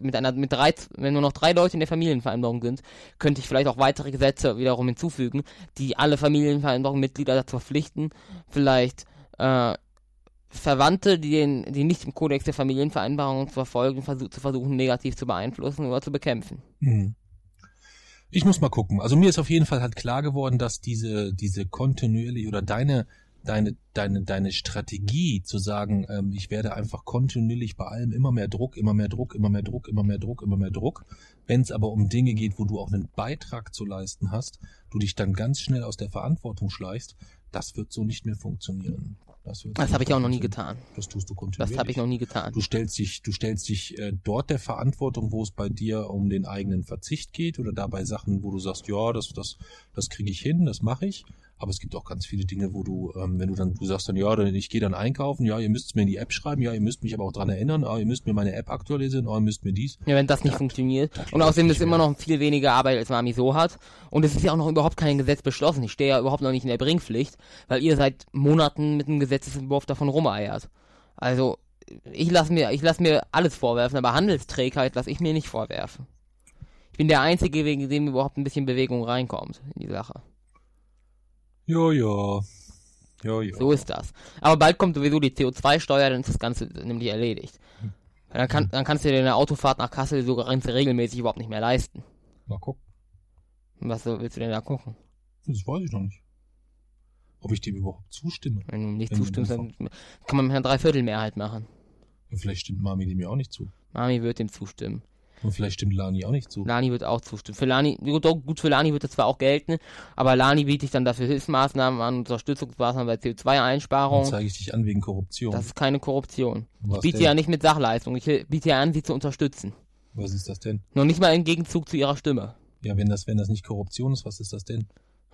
mit einer, mit drei, wenn nur noch drei Leute in der Familienvereinbarung sind, könnte ich vielleicht auch weitere Gesetze wiederum hinzufügen, die alle Familienvereinbarungsmitglieder dazu verpflichten, vielleicht, äh, Verwandte, die den, die nicht im Kodex der Familienvereinbarung zu verfolgen, versuch, zu versuchen, negativ zu beeinflussen oder zu bekämpfen. Mhm. Ich muss mal gucken. Also mir ist auf jeden Fall halt klar geworden, dass diese, diese kontinuierlich oder deine, deine, deine, deine Strategie zu sagen, ähm, ich werde einfach kontinuierlich bei allem immer mehr Druck, immer mehr Druck, immer mehr Druck, immer mehr Druck, immer mehr Druck. Wenn es aber um Dinge geht, wo du auch einen Beitrag zu leisten hast, du dich dann ganz schnell aus der Verantwortung schleichst, das wird so nicht mehr funktionieren. Das, Das habe ich auch noch nie getan. Das tust du kontinuierlich. Das habe ich noch nie getan. Du stellst dich, du stellst dich äh, dort der Verantwortung, wo es bei dir um den eigenen Verzicht geht oder dabei Sachen, wo du sagst, ja, das, das, das kriege ich hin, das mache ich. Aber es gibt auch ganz viele Dinge, wo du, ähm, wenn du dann, du sagst dann, ja, dann, ich gehe dann einkaufen, ja, ihr müsst es mir in die App schreiben, ja, ihr müsst mich aber auch dran erinnern, ah, ihr müsst mir meine App aktualisieren, ah, ihr müsst mir dies. Ja, wenn das nicht funktioniert. das Und außerdem ist immer mehr. noch viel weniger Arbeit, als Mami so hat. Und es ist ja auch noch überhaupt kein Gesetz beschlossen. Ich stehe ja überhaupt noch nicht in der Bringpflicht, weil ihr seit Monaten mit dem Gesetzesentwurf davon rumeiert. Also, ich lasse mir, ich lasse mir alles vorwerfen, aber Handelsträgheit lasse ich mir nicht vorwerfen. Ich bin der Einzige, wegen dem überhaupt ein bisschen Bewegung reinkommt in die Sache. Ja, ja. Ja, ja. So ist das. Aber bald kommt sowieso die CO2-Steuer, dann ist das Ganze nämlich erledigt. Dann, kann, dann kannst du dir eine Autofahrt nach Kassel sogar ganz regelmäßig überhaupt nicht mehr leisten. Mal gucken. Was willst du denn da gucken? Das weiß ich noch nicht. Ob ich dem überhaupt zustimme. Wenn du nicht Wenn zustimmst, dann kann man mit einer Dreiviertelmehrheit machen. Und vielleicht stimmt Mami dem ja auch nicht zu. Mami wird dem zustimmen. Und vielleicht stimmt Lani auch nicht zu. Lani wird auch zustimmen. Für Lani, gut, für Lani wird das zwar auch gelten, aber Lani bietet dann dafür Hilfsmaßnahmen an, Unterstützungsmaßnahmen bei Dann CO2-Einsparungen. zeige ich dich an wegen Korruption. Das ist keine Korruption. Was Ich biete denn? ja nicht mit Sachleistung. Ich biete ja an, sie zu unterstützen. Was ist das denn? Noch nicht mal im Gegenzug zu ihrer Stimme. Ja, wenn das, wenn das nicht Korruption ist, was ist das denn?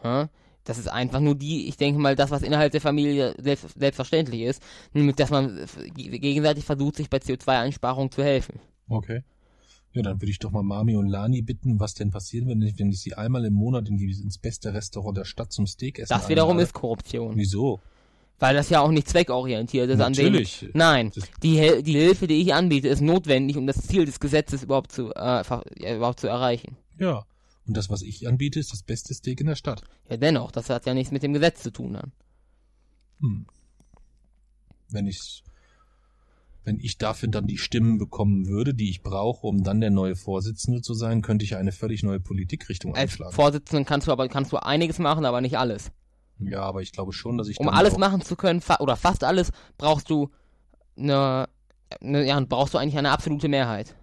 Hä? Das ist einfach nur die, ich denke mal, das, was innerhalb der Familie selbst, selbstverständlich ist, nämlich, dass man gegenseitig versucht, sich bei CO2-Einsparungen zu helfen. Okay. Ja, dann würde ich doch mal Mami und Lani bitten, was denn passieren würde, wenn ich, wenn ich sie einmal im Monat in die, ins beste Restaurant der Stadt zum Steak essen Das wiederum einlade. ist Korruption. Wieso? Weil das ja auch nicht zweckorientiert ist. An Natürlich. dem, nein, Das- die, die Hilfe, die ich anbiete, ist notwendig, um das Ziel des Gesetzes überhaupt zu, äh, überhaupt zu erreichen. Ja. Und das, was ich anbiete, ist das beste Steak in der Stadt. Ja, dennoch, das hat ja nichts mit dem Gesetz zu tun dann. Hm. Wenn ich, wenn ich dafür dann die Stimmen bekommen würde, die ich brauche, um dann der neue Vorsitzende zu sein, könnte ich eine völlig neue Politikrichtung Als einschlagen. Vorsitzenden kannst du aber kannst du einiges machen, aber nicht alles. Ja, aber ich glaube schon, dass ich Um alles machen zu können, fa oder fast alles, brauchst du eine, eine, ja, brauchst du eigentlich eine absolute Mehrheit.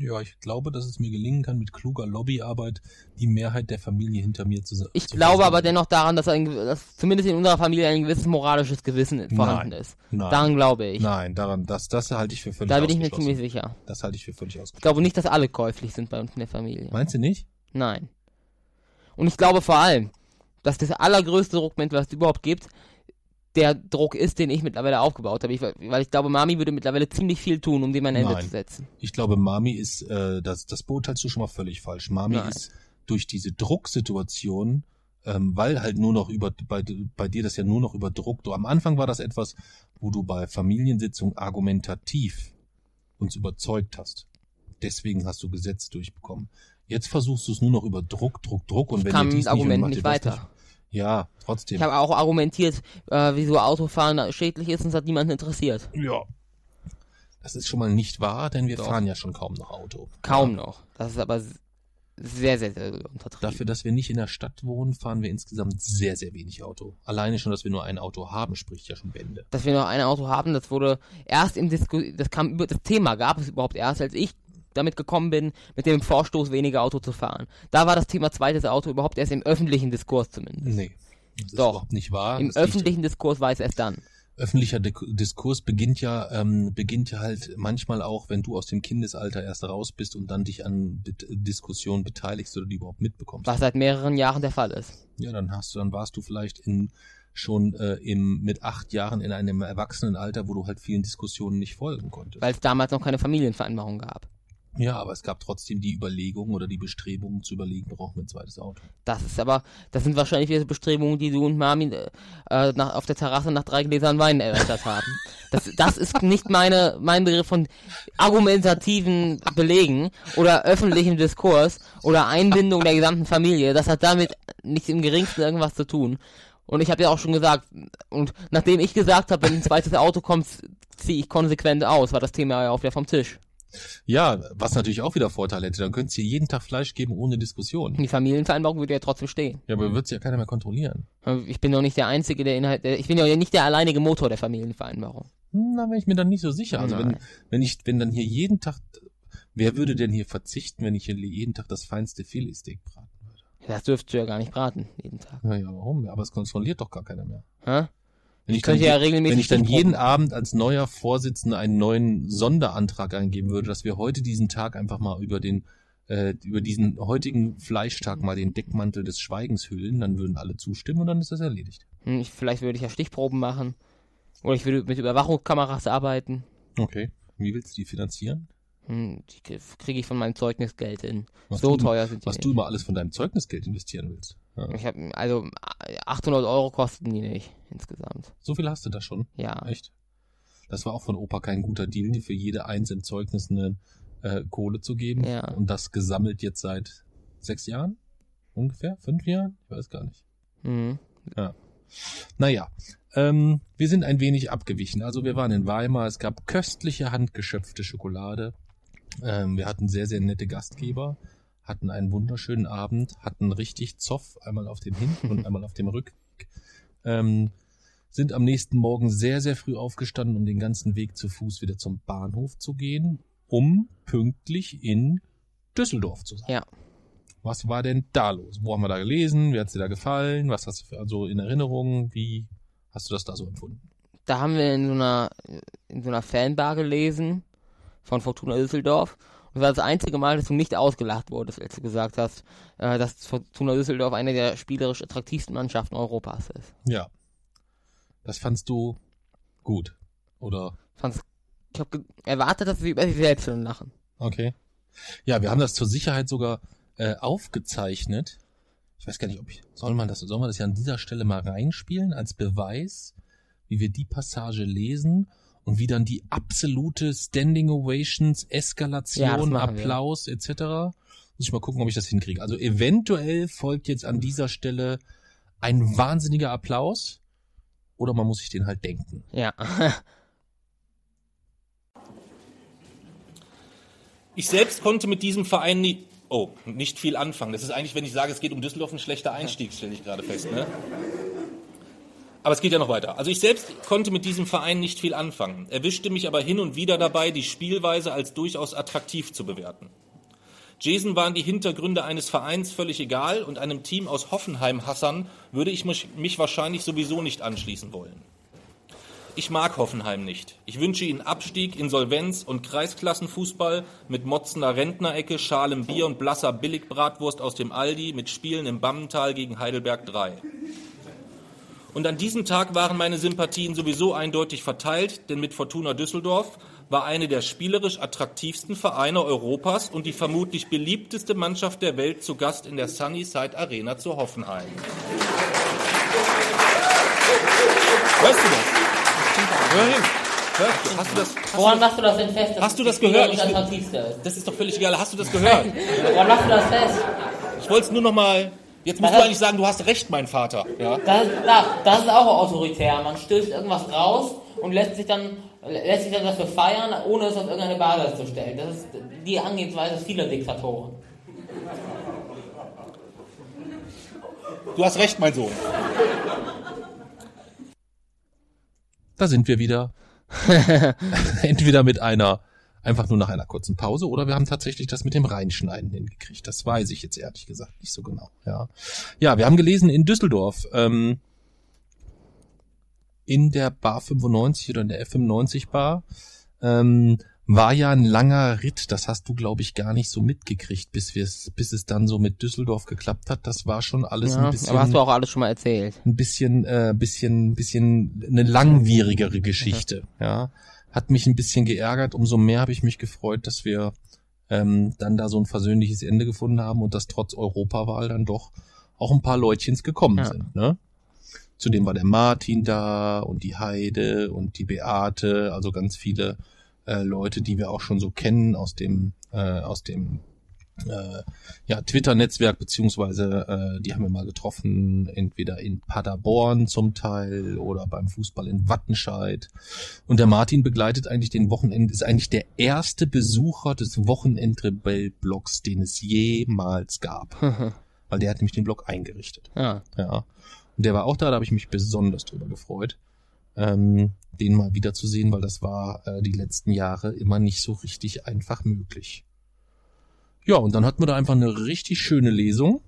Ja, ich glaube, dass es mir gelingen kann, mit kluger Lobbyarbeit die Mehrheit der Familie hinter mir zu Ich zu glaube aber versammeln. dennoch daran, dass, ein, dass zumindest in unserer Familie ein gewisses moralisches Gewissen vorhanden ist. Nein. Daran glaube ich. Nein, daran, das, das halte ich für völlig da bin ich mir ausgeschlossen. ziemlich sicher. Das halte ich für völlig Ich ausgeschlossen. glaube nicht, dass alle käuflich sind bei uns in der Familie. Meinst du nicht? Nein. Und ich glaube vor allem, dass das allergrößte Druckmittel, was es überhaupt gibt, der Druck ist, den ich mittlerweile aufgebaut habe. Ich, weil ich glaube, Mami würde mittlerweile ziemlich viel tun, um dem ein Ende Nein. zu setzen. Ich glaube, Mami ist, äh, das, das beurteilst du schon mal völlig falsch. Mami Nein. ist durch diese Drucksituation, ähm, weil halt nur noch über, bei, bei dir das ja nur noch über Druck, du, am Anfang war das etwas, wo du bei Familiensitzungen argumentativ uns überzeugt hast. Deswegen hast du Gesetz durchbekommen. Jetzt versuchst du es nur noch über Druck, Druck, Druck und Ich wenn kam dir dies mit Argumenten nicht, macht nicht das weiter. Ja, trotzdem. Ich habe auch argumentiert, äh, wieso Autofahren schädlich ist und es hat niemanden interessiert. ja. Das ist schon mal nicht wahr, denn wir Doch. fahren ja schon kaum noch Auto. Kaum Ja. noch. Das ist aber sehr, sehr, sehr untertrieben. Dafür, dass wir nicht in der Stadt wohnen, fahren wir insgesamt sehr, sehr wenig Auto. Alleine schon, dass wir nur ein Auto haben, spricht ja schon Bände. dass wir noch ein Auto haben, das wurde erst im Disku das kam über das Thema gab es überhaupt erst, als ich damit gekommen bin, mit dem Vorstoß weniger Auto zu fahren. Da war das Thema zweites Auto überhaupt erst im öffentlichen Diskurs zumindest. Nee. Das ist Doch. überhaupt nicht wahr. Im Das öffentlichen Diskurs war es erst dann. öffentlicher Diskurs beginnt ja, ähm, beginnt ja halt manchmal auch, wenn du aus dem Kindesalter erst raus bist und dann dich an Bet Diskussionen beteiligst oder die überhaupt mitbekommst. Was seit mehreren Jahren der Fall ist. Ja, dann hast du, dann warst du vielleicht in schon äh, im mit acht Jahren in einem Erwachsenenalter, wo du halt vielen Diskussionen nicht folgen konntest. Weil es damals noch keine Familienvereinbarung gab. Ja, aber es gab trotzdem die Überlegung oder die Bestrebungen zu überlegen, brauchen wir ein zweites Auto. Das ist aber, das sind wahrscheinlich wieder Bestrebungen, die du und Mami äh, nach, auf der Terrasse nach drei Gläsern Wein erörtert haben. Das, das ist nicht meine, mein Begriff von argumentativen Belegen oder öffentlichem Diskurs oder Einbindung der gesamten Familie. Das hat damit nicht im geringsten irgendwas zu tun. Und ich habe ja auch schon gesagt, und nachdem ich gesagt habe, wenn ein zweites Auto kommt, ziehe ich konsequent aus, war das Thema ja auch wieder vom Tisch. Ja, was natürlich auch wieder Vorteile hätte, dann könntest du jeden Tag Fleisch geben ohne Diskussion. Die Familienvereinbarung würde ja trotzdem stehen. Ja, aber wird's ja keiner mehr kontrollieren. Ich bin doch nicht der Einzige, der Inhalt, der, ich bin ja nicht der alleinige Motor der Familienvereinbarung. Da bin ich mir dann nicht so sicher. Also wenn, wenn ich, wenn dann hier jeden Tag, wer würde denn hier verzichten, wenn ich hier jeden Tag das feinste Filetsteak braten würde? Das dürftest du ja gar nicht braten, jeden Tag. Naja, warum? Aber es kontrolliert doch gar keiner mehr. Hä? Wenn Ich könnte dann, ja regelmäßig wenn ich dann jeden Abend als neuer Vorsitzender einen neuen Sonderantrag eingeben würde, dass wir heute diesen Tag einfach mal über den äh, über diesen heutigen Fleischtag mal den Deckmantel des Schweigens hüllen, dann würden alle zustimmen und dann ist das erledigt. Hm, ich, vielleicht würde ich ja Stichproben machen. Oder ich würde mit Überwachungskameras arbeiten. Okay. Wie willst du die finanzieren? Hm, die kriege ich von meinem Zeugnisgeld in. Was so teuer sind die Was nicht. du immer alles von deinem Zeugnisgeld investieren willst. Ja. Ich hab, also 800 Euro kosten die nicht insgesamt. So viel hast du da schon. Ja. Echt? Das war auch von Opa kein guter Deal, dir für jede Eins im Zeugnis eine äh, Kohle zu geben. Ja. Und das gesammelt jetzt seit sechs Jahren? Ungefähr? Fünf Jahren? Ich weiß gar nicht. Hm. Naja, ähm, wir sind ein wenig abgewichen. Also wir waren in Weimar, es gab köstliche handgeschöpfte Schokolade. Ähm, wir hatten sehr, sehr nette Gastgeber, hatten einen wunderschönen Abend, hatten richtig Zoff, einmal auf dem Hin- und einmal auf dem Rückweg. Ähm, sind am nächsten Morgen sehr, sehr früh aufgestanden, um den ganzen Weg zu Fuß wieder zum Bahnhof zu gehen, um pünktlich in Düsseldorf zu sein. Ja. Was war denn da los? Wo haben wir da gelesen? Wie hat's dir da gefallen? Was hast du für, also in Erinnerung? Wie hast du das da so empfunden? Da haben wir in so einer, in so einer Fanbar gelesen von Fortuna Düsseldorf. Und das war das einzige Mal, dass du nicht ausgelacht wurdest, als du gesagt hast, äh, dass Fortuna Düsseldorf eine der spielerisch attraktivsten Mannschaften Europas ist. Ja. Das fandst du gut. Oder? Fand's, ich habe erwartet, dass sie über sich selbst lachen. Okay. Ja, wir haben das zur Sicherheit sogar äh, aufgezeichnet. Ich weiß gar nicht, ob ich, soll man das, soll man das ja an dieser Stelle mal reinspielen als Beweis, wie wir die Passage lesen und wie dann die absolute Standing Ovations, Ja, Eskalation, wir. Applaus etc. Muss ich mal gucken, ob ich das hinkriege. Also eventuell folgt jetzt an dieser Stelle ein wahnsinniger Applaus oder man muss sich den halt denken. Ja. Ich selbst konnte mit diesem Verein nie, oh, nicht viel anfangen. Das ist eigentlich, wenn ich sage, es geht um Düsseldorf, ein schlechter Einstieg, stelle ich gerade fest. Ne? Aber es geht ja noch weiter. Also ich selbst konnte mit diesem Verein nicht viel anfangen, erwischte mich aber hin und wieder dabei, die Spielweise als durchaus attraktiv zu bewerten. Jason waren die Hintergründe eines Vereins völlig egal und einem Team aus Hoffenheim-Hassern würde ich mich, wahrscheinlich sowieso nicht anschließen wollen. Ich mag Hoffenheim nicht. Ich wünsche ihnen Abstieg, Insolvenz und Kreisklassenfußball mit motzender Rentnerecke, schalem Bier und blasser Billigbratwurst aus dem Aldi mit Spielen im Bammental gegen Heidelberg 3. Und an diesem Tag waren meine Sympathien sowieso eindeutig verteilt, denn mit Fortuna Düsseldorf war eine der spielerisch attraktivsten Vereine Europas und die vermutlich beliebteste Mannschaft der Welt zu Gast in der Sunnyside Arena zu Hoffenheim. Weißt du das? Hör hin. Hörst du, hast du das, hast Woran du, machst du das denn fest? Hast du das gehört? Ich- das ist doch völlig egal. Hast du das gehört? Woran machst du das fest? Ich wollte es nur noch mal. Jetzt musst Das- du eigentlich sagen, du hast recht, mein Vater. Ja? Das, das, das ist auch autoritär. Man stößt irgendwas raus und lässt sich dann lässt sich dann dafür feiern, ohne es auf irgendeine Basis zu stellen. Das ist die Angehensweise vieler Diktatoren. Du hast recht, mein Sohn. Da sind wir wieder. Entweder mit einer, einfach nur nach einer kurzen Pause, oder wir haben tatsächlich das mit dem Reinschneiden hingekriegt. Das weiß ich jetzt ehrlich gesagt nicht so genau. Ja, ja wir haben gelesen in Düsseldorf, ähm, in der Bar 95 oder in der F95 Bar, ähm, war ja ein langer Ritt, das hast du, glaube ich, gar nicht so mitgekriegt, bis wir es, bis es dann so mit Düsseldorf geklappt hat. Das war schon alles Ja, ein bisschen aber hast du auch alles schon mal erzählt. ein bisschen, äh, bisschen, bisschen eine langwierigere Geschichte. Ja, hat mich ein bisschen geärgert. Umso mehr habe ich mich gefreut, dass wir ähm, dann da so ein versöhnliches Ende gefunden haben und dass trotz Europawahl dann doch auch ein paar Leutchens gekommen Ja. sind. Ne? Zudem war der Martin da und die Heide und die Beate, also ganz viele äh, Leute, die wir auch schon so kennen aus dem äh, aus dem äh, ja, Twitter-Netzwerk, beziehungsweise äh, die haben wir mal getroffen, entweder in Paderborn zum Teil oder beim Fußball in Wattenscheid. Und der Martin begleitet eigentlich den Wochenend, ist eigentlich der erste Besucher des Wochenendrebell-Blogs, den es jemals gab. Weil der hat nämlich den Blog eingerichtet. ja. Ja. Und der war auch da, da habe ich mich besonders drüber gefreut, ähm, den mal wieder zu sehen, weil das war äh, die letzten Jahre immer nicht so richtig einfach möglich. Ja, und dann hatten wir da einfach eine richtig schöne Lesung,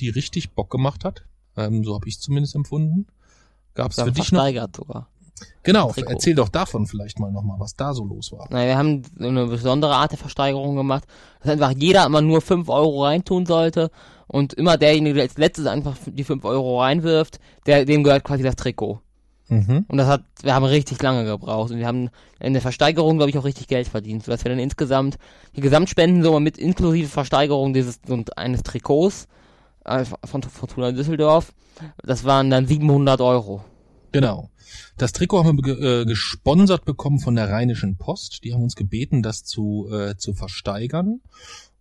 die richtig Bock gemacht hat. Ähm, so habe ich zumindest empfunden. Gab es für dich noch? sogar. Genau, Trikot. erzähl doch davon vielleicht mal nochmal, was da so los war. Naja, wir haben eine besondere Art der Versteigerung gemacht, dass einfach jeder immer nur 5 Euro reintun sollte und immer derjenige, der als letztes einfach die 5 Euro reinwirft, der, dem gehört quasi das Trikot. Mhm. Und das hat, wir haben richtig lange gebraucht und wir haben in der Versteigerung, glaube ich, auch richtig Geld verdient, sodass wir dann insgesamt die Gesamtspendensumme mit inklusive Versteigerung dieses und eines Trikots äh, von Fortuna Düsseldorf, das waren dann 700 Euro. Genau. Das Trikot haben wir äh, gesponsert bekommen von der Rheinischen Post. Die haben uns gebeten, das zu, äh, zu versteigern.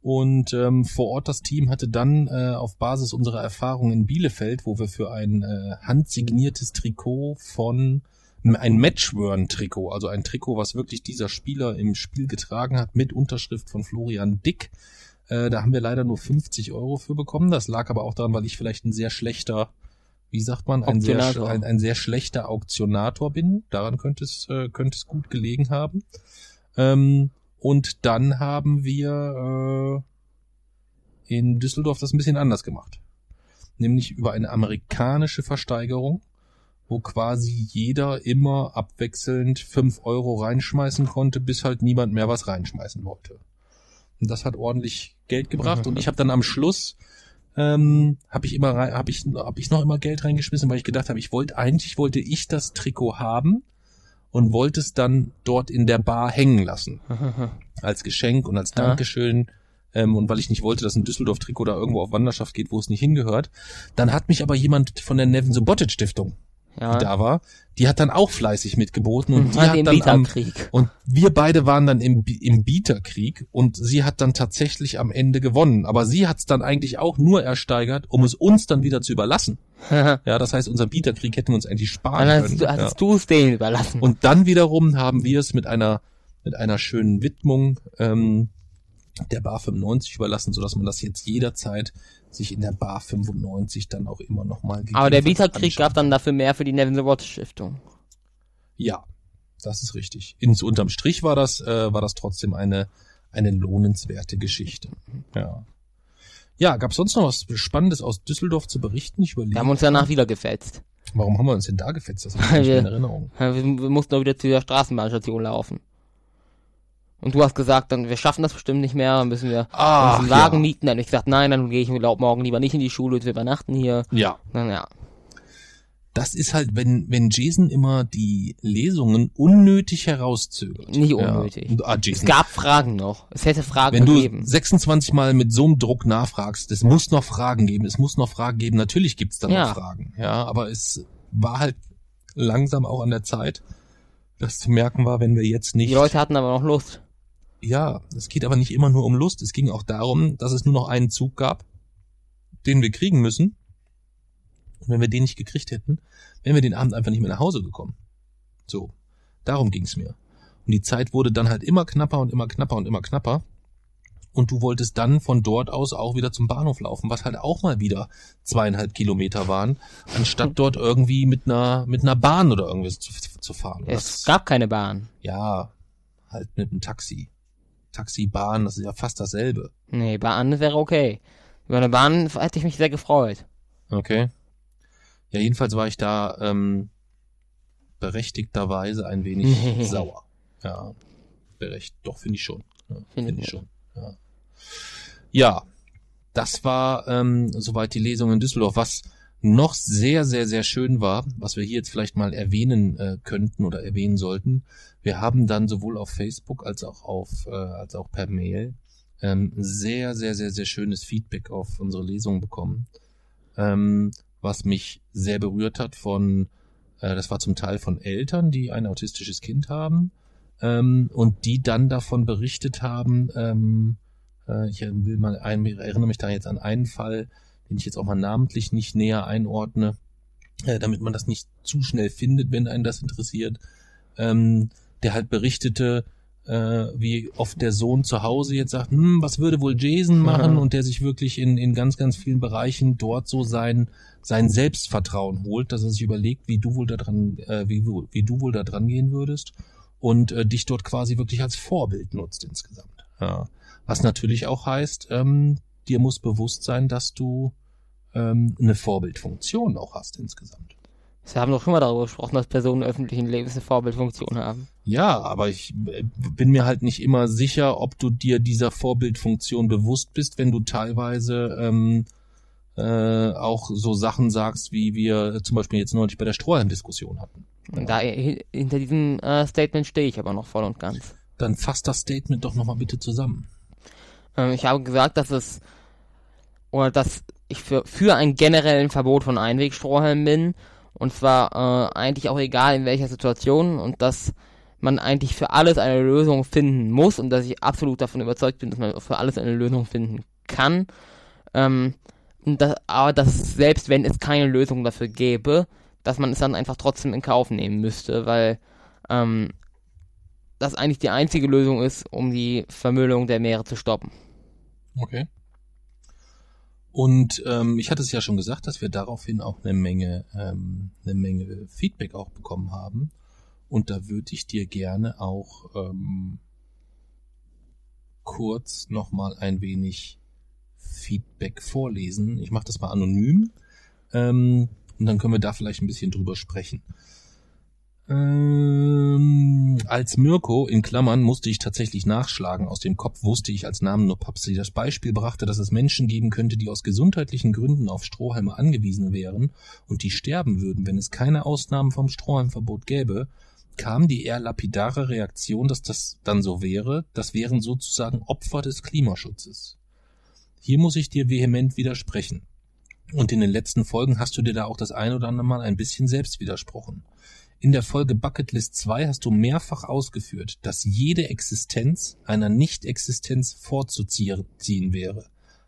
Und ähm, vor Ort das Team hatte dann äh, auf Basis unserer Erfahrung in Bielefeld, wo wir für ein äh, handsigniertes Trikot von ein Matchworn-Trikot, also ein Trikot, was wirklich dieser Spieler im Spiel getragen hat, mit Unterschrift von Florian Dick. Äh, da haben wir leider nur 50 Euro für bekommen. Das lag aber auch daran, weil ich vielleicht ein sehr schlechter, wie sagt man, ein sehr, ein, ein sehr schlechter Auktionator bin. Daran könnte es, äh, könnte es gut gelegen haben. Ähm, und dann haben wir äh, in Düsseldorf das ein bisschen anders gemacht. Nämlich über eine amerikanische Versteigerung, wo quasi jeder immer abwechselnd fünf Euro reinschmeißen konnte, bis halt niemand mehr was reinschmeißen wollte. Und das hat ordentlich Geld gebracht. Und ich habe dann am Schluss ähm, habe ich immer habe ich habe ich noch immer Geld reingeschmissen, weil ich gedacht habe, ich wollte eigentlich wollte ich das Trikot haben und wollte es dann dort in der Bar hängen lassen als Geschenk und als. Dankeschön. Ähm, und weil ich nicht wollte, dass ein Düsseldorf-Trikot da irgendwo auf Wanderschaft geht, wo es nicht hingehört. Dann hat mich aber jemand von der Nevin Subotic Stiftung, Ja. die da war, die hat dann auch fleißig mitgeboten und die Hat dann am, und wir beide waren dann im, im Bieterkrieg und sie hat dann tatsächlich am Ende gewonnen. Aber sie hat es dann eigentlich auch nur ersteigert, um es uns dann wieder zu überlassen. Dann Ja, das heißt, unser Bieterkrieg hätten wir uns eigentlich sparen hast können. du, ja. hattest du es denen überlassen. Und dann wiederum haben wir es mit einer mit einer schönen Widmung ähm, der Bar 95 überlassen, sodass man das jetzt jederzeit sich in der Bar 95 dann auch immer noch mal Aber der Bieterkrieg gab dann dafür mehr für die Nevin the Watch Stiftung. Ja, das ist richtig. Ins unterm Strich war das äh, war das trotzdem eine eine lohnenswerte Geschichte. Ja. Ja, gab sonst noch was Spannendes aus Düsseldorf zu berichten? Ich überlege. Wir haben uns danach wieder gefetzt. Warum haben wir uns denn da gefetzt? Das ich nicht mehr in Erinnerung. Wir, wir mussten auch wieder zu der Straßenbahnstation laufen. Und du hast gesagt, dann wir schaffen das bestimmt nicht mehr, dann müssen wir Ach, uns einen Wagen ja. mieten. Dann hab ich gesagt, nein, dann gehe ich glaub, morgen lieber nicht in die Schule, wir übernachten hier. Ja, Dann ja. das ist halt, wenn, wenn Jason immer die Lesungen unnötig herauszögert. Nicht unnötig. Ja. Ah, Es Jason, gab Fragen noch. Es hätte Fragen wenn du gegeben. 26 Mal mit so einem Druck nachfragst, es muss noch Fragen geben, es muss noch Fragen geben, natürlich gibt's da Ja. noch Fragen. Ja, aber es war halt langsam auch an der Zeit, dass zu merken war, wenn wir jetzt nicht. Die Leute hatten aber noch Lust. Ja, es geht aber nicht immer nur um Lust. Es ging auch darum, dass es nur noch einen Zug gab, den wir kriegen müssen. Und wenn wir den nicht gekriegt hätten, wären wir den Abend einfach nicht mehr nach Hause gekommen. So, darum ging's mir. Und die Zeit wurde dann halt immer knapper und immer knapper und immer knapper. Und du wolltest dann von dort aus auch wieder zum Bahnhof laufen, was halt auch mal wieder zweieinhalb Kilometer waren, anstatt dort irgendwie mit einer mit einer Bahn oder irgendwas zu, zu fahren. Es Das- gab keine Bahn. ja, halt mit einem Taxi. Taxi, Bahn, das ist ja fast dasselbe. Nee, Bahn wäre okay. Über eine Bahn hätte ich mich sehr gefreut. Okay. Ja, jedenfalls war ich da ähm, berechtigterweise ein wenig sauer. Ja, berecht, doch finde ich schon. Ja, Finde ich ich schon. Ja. ja, das war ähm, soweit die Lesung in Düsseldorf. Was noch sehr, sehr, sehr schön war, was wir hier jetzt vielleicht mal erwähnen äh, könnten oder erwähnen sollten, wir haben dann sowohl auf Facebook als auch auf äh, als auch per Mail ähm, sehr, sehr, sehr, sehr schönes Feedback auf unsere Lesung bekommen, ähm, was mich sehr berührt hat von, äh, das war zum Teil von Eltern, die ein autistisches Kind haben ähm, und die dann davon berichtet haben, ähm, äh, ich will mal ein, erinnere mich da jetzt an einen Fall, den ich jetzt auch mal namentlich nicht näher einordne, äh, damit man das nicht zu schnell findet, wenn einen das interessiert, ähm, der halt berichtete, äh, wie oft der Sohn zu Hause jetzt sagt, hm, was würde wohl Jason machen Mhm. und der sich wirklich in, in ganz, ganz vielen Bereichen dort so sein, sein Selbstvertrauen holt, dass er sich überlegt, wie du wohl da dran, äh, wie, wie du wohl da dran gehen würdest und äh, dich dort quasi wirklich als Vorbild nutzt insgesamt. Ja. Was natürlich auch heißt, ähm, dir muss bewusst sein, dass du ähm, eine Vorbildfunktion auch hast insgesamt. Wir haben doch schon mal darüber gesprochen, dass Personen öffentlichen Lebens eine Vorbildfunktion haben. Ja, aber ich äh, bin mir halt nicht immer sicher, ob du dir dieser Vorbildfunktion bewusst bist, wenn du teilweise ähm, äh, auch so Sachen sagst, wie wir zum Beispiel jetzt neulich bei der Strohhalm-Diskussion hatten. Und da hi- hinter diesem äh, Statement stehe ich aber noch voll und ganz. Dann fasst das Statement doch nochmal bitte zusammen. Ähm, ich habe gesagt, dass es oder dass ich für, für ein generellen Verbot von Einwegstrohhalmen bin. Und zwar äh, eigentlich auch egal in welcher Situation und dass man eigentlich für alles eine Lösung finden muss und dass ich absolut davon überzeugt bin, dass man für alles eine Lösung finden kann. Ähm, dass, aber dass selbst wenn es keine Lösung dafür gäbe, dass man es dann einfach trotzdem in Kauf nehmen müsste, weil ähm, das eigentlich die einzige Lösung ist, um die Vermüllung der Meere zu stoppen. Okay. Und ähm, ich hatte es ja schon gesagt, dass wir daraufhin auch eine Menge, ähm, eine Menge Feedback auch bekommen haben. Und da würde ich dir gerne auch ähm, kurz nochmal ein wenig Feedback vorlesen. Ich mache das mal anonym. Ähm, und dann können wir da vielleicht ein bisschen drüber sprechen. Ähm, als Mirko, in Klammern, musste ich tatsächlich nachschlagen. Aus dem Kopf wusste ich als Namen nur Papsi. Das Beispiel brachte, dass es Menschen geben könnte, die aus gesundheitlichen Gründen auf Strohhalme angewiesen wären und die sterben würden, wenn es keine Ausnahmen vom Strohhalmverbot gäbe, kam die eher lapidare Reaktion, dass das dann so wäre. Das wären sozusagen Opfer des Klimaschutzes. Hier muss ich dir vehement widersprechen. Und in den letzten Folgen hast du dir da auch das ein oder andere Mal ein bisschen selbst widersprochen. In der Folge Bucketlist 2 hast du mehrfach ausgeführt, dass jede Existenz einer Nicht-Existenz vorzuziehen wäre,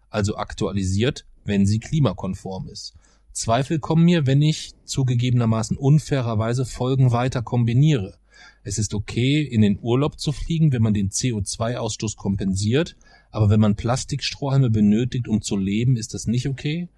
also aktualisiert, wenn sie klimakonform ist. Zweifel kommen mir, wenn ich zugegebenermaßen unfairerweise Folgen weiter kombiniere. Es ist okay, in den Urlaub zu fliegen, wenn man den CO2-Ausstoß kompensiert, aber wenn man Plastikstrohhalme benötigt, um zu leben, ist das nicht okay?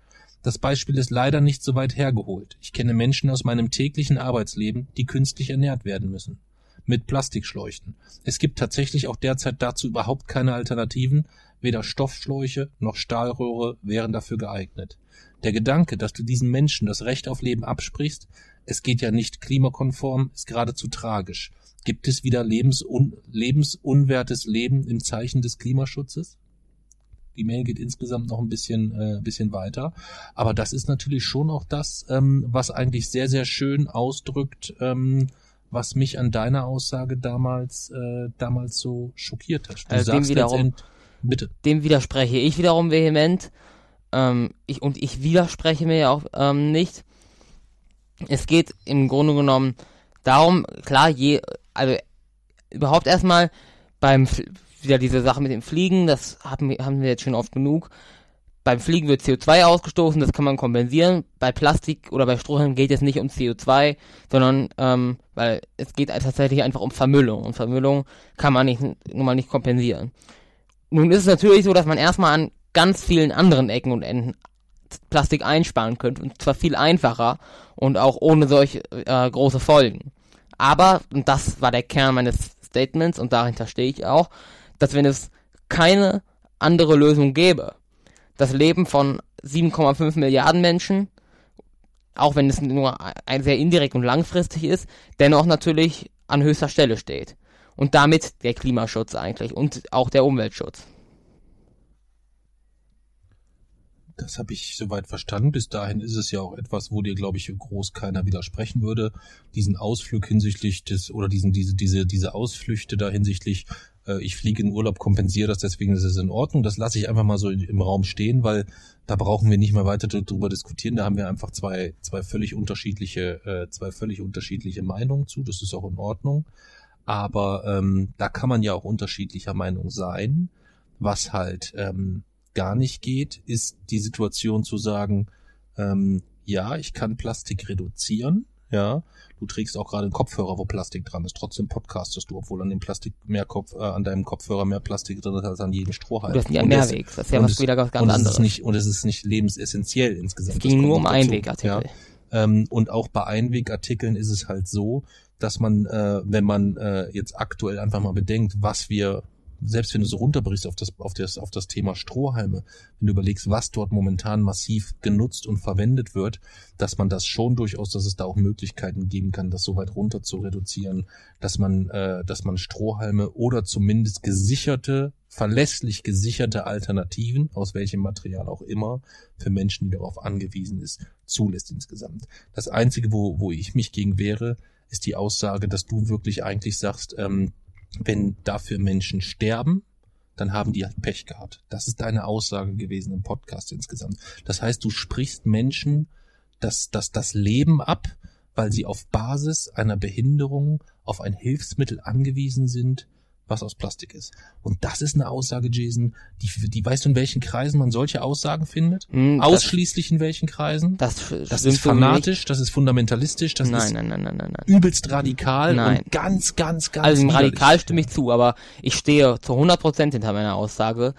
Das Beispiel ist leider nicht so weit hergeholt. Ich kenne Menschen aus meinem täglichen Arbeitsleben, die künstlich ernährt werden müssen. Mit Plastikschläuchen. Es gibt tatsächlich auch derzeit dazu überhaupt keine Alternativen. Weder Stoffschläuche noch Stahlröhre wären dafür geeignet. Der Gedanke, dass du diesen Menschen das Recht auf Leben absprichst, es geht ja nicht klimakonform, ist geradezu tragisch. Gibt es wieder lebensun lebensunwertes Leben im Zeichen des Klimaschutzes? Die Mail geht insgesamt noch ein bisschen, äh, bisschen weiter. Aber das ist natürlich schon auch das, ähm, was eigentlich sehr, sehr schön ausdrückt, ähm, was mich an deiner Aussage damals, äh, damals so schockiert hat. Du Also dem wiederum- bitte. Dem widerspreche ich wiederum vehement. Ähm, ich, und ich widerspreche mir ja auch ähm, nicht. Es geht im Grunde genommen darum, klar, je, also überhaupt erstmal beim, wieder diese Sache mit dem Fliegen, das haben wir, haben wir jetzt schon oft genug. Beim Fliegen wird CO2 ausgestoßen, das kann man kompensieren. Bei Plastik oder bei Strohhalmen geht es nicht um CO2, sondern ähm, weil es geht tatsächlich einfach um Vermüllung. Und Vermüllung kann man nicht, nun mal nicht kompensieren. Nun ist es natürlich so, dass man erstmal an ganz vielen anderen Ecken und Enden Plastik einsparen könnte und zwar viel einfacher und auch ohne solche äh, große Folgen. Aber, und das war der Kern meines Statements und dahinter stehe ich auch, dass wenn es keine andere Lösung gäbe, das Leben von 7,5 Milliarden Menschen, auch wenn es nur ein sehr indirekt und langfristig ist, dennoch natürlich an höchster Stelle steht. Und damit der Klimaschutz eigentlich und auch der Umweltschutz. Das habe ich soweit verstanden. Bis dahin ist es ja auch etwas, wo dir, glaube ich, groß keiner widersprechen würde. Diesen Ausflug hinsichtlich des, oder diesen, diese, diese, diese Ausflüchte da hinsichtlich, äh, ich fliege in Urlaub, kompensiere das, deswegen ist es in Ordnung. Das lasse ich einfach mal so im Raum stehen, weil da brauchen wir nicht mehr weiter drüber diskutieren. Da haben wir einfach zwei, zwei völlig unterschiedliche, äh, zwei völlig unterschiedliche Meinungen zu. Das ist auch in Ordnung. Aber ähm, da kann man ja auch unterschiedlicher Meinung sein. Was halt ähm, gar nicht geht, ist die Situation zu sagen, ähm, ja, ich kann Plastik reduzieren, ja. Du trägst auch gerade einen Kopfhörer, wo Plastik dran ist. Trotzdem podcastest du, obwohl an dem Plastik mehr Kopf, äh, an deinem Kopfhörer mehr Plastik drin ist als an jedem Strohhalm. Das ist ja Mehrweg. Das ist ja was wieder ganz und es anderes. Ist nicht, und es ist nicht lebensessentiell insgesamt. es ging nur um. Einwegartikel. Ja. Ähm, und auch bei Einwegartikeln ist es halt so, dass man, äh, wenn man äh, jetzt aktuell einfach mal bedenkt, was wir, selbst wenn du so runterbrichst auf das, auf das, auf das Thema Strohhalme, wenn du überlegst, was dort momentan massiv genutzt und verwendet wird, dass man das schon durchaus, dass es da auch Möglichkeiten geben kann, das so weit runter zu reduzieren, dass man, äh, dass man Strohhalme oder zumindest gesicherte, verlässlich gesicherte Alternativen, aus welchem Material auch immer, für Menschen, die darauf angewiesen ist, zulässt insgesamt. Das Einzige, wo, wo ich mich gegen wehre, ist die Aussage, dass du wirklich eigentlich sagst, ähm, wenn dafür Menschen sterben, dann haben die halt Pech gehabt. Das ist deine Aussage gewesen im Podcast insgesamt. Das heißt, du sprichst Menschen das, das, das Leben ab, weil sie auf Basis einer Behinderung auf ein Hilfsmittel angewiesen sind, was aus Plastik ist. Und das ist eine Aussage, Jason, die, die weißt du, in welchen Kreisen man solche Aussagen findet? Das- Ausschließlich in welchen Kreisen? Das, Das ist fanatisch, das ist fundamentalistisch, das Nein, ist nein, nein, nein, nein, nein. übelst radikal Nein. und ganz, ganz, ganz Also. Radikal stimme ich zu, aber ich stehe zu 100% hinter meiner Aussage,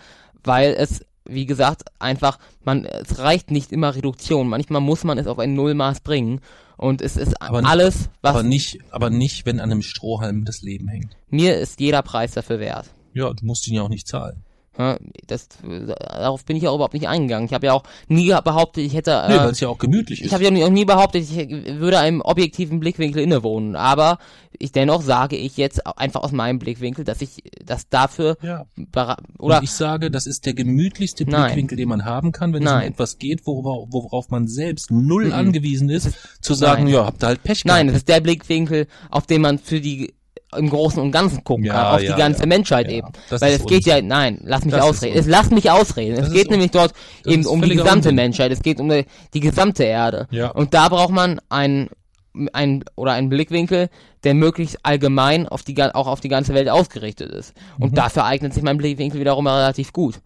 weil es, wie gesagt, einfach, man, es reicht nicht immer Reduktion. Manchmal muss man es auf ein Nullmaß bringen. Und es ist Aber nicht- alles, was Aber nicht, aber nicht, wenn an einem Strohhalm das Leben hängt. mir ist jeder Preis dafür wert. Ja, du musst ihn ja auch nicht zahlen. Ja, Das, darauf bin ich ja überhaupt nicht eingegangen. Ich habe ja auch nie behauptet, ich hätte. Nee, äh, weil es ja auch gemütlich Ich ist. habe ja auch nie behauptet, ich würde einem objektiven Blickwinkel innewohnen, aber ich dennoch sage ich jetzt einfach aus meinem Blickwinkel, dass ich das dafür ja. oder und ich sage, das ist der gemütlichste Nein. Blickwinkel, den man haben kann, wenn es Nein. um etwas geht, worauf, worauf man selbst null Mhm. angewiesen ist, zu sagen, Nein. ja, habt ihr halt Pech nein, gehabt. es ist der Blickwinkel, auf den man für die im Großen und Ganzen gucken Ja, kann, auf ja, die ganze ja. Menschheit eben. das Weil es geht ja, nein, lass mich Das ausreden. Es lass mich ausreden. Das es geht nämlich dort eben um die gesamte Unsinn. Menschheit. Es geht um die, die gesamte Erde. Und da braucht man einen ein oder einen Blickwinkel, der möglichst allgemein auf die auch auf die ganze Welt ausgerichtet ist. Und Mhm. dafür eignet sich mein Blickwinkel wiederum relativ gut.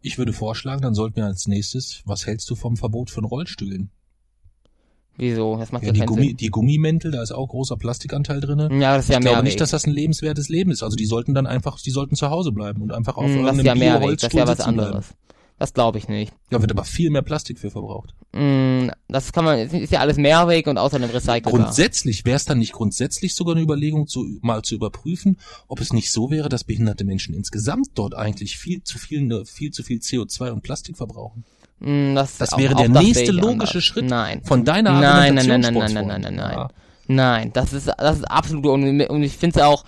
Ich würde vorschlagen, dann sollten wir als nächstes, was hältst du vom Verbot von Rollstühlen? Wieso? Das macht Ja, ja, die, Gummi, die Gummimäntel, da ist auch großer Plastikanteil drinne. Ja, das ist ja ich glaube mehr nicht, dass das ein lebenswertes Leben ist. Also die sollten dann einfach, die sollten zu Hause bleiben und einfach auf Hm, irgendeinem ja Mehrweg, das ist ja was sitzen bleiben. anderes. Das glaube ich nicht. Da wird aber viel mehr Plastik für verbraucht. Mm, Das kann man, ist ja alles Mehrweg und außerdem recycelbar. Grundsätzlich wäre es dann nicht grundsätzlich sogar eine Überlegung, zu, mal zu überprüfen, ob es nicht so wäre, dass behinderte Menschen insgesamt dort eigentlich viel zu viel, viel zu viel CO2 und Plastik verbrauchen. Mm, Das, Das wäre auch der das nächste ich logische anders. Schritt Nein. von deiner Nein, nein, nein, nein, nein, nein, nein, nein, nein. Ja. Nein, das ist, das ist absolut, und, und ich finde es auch,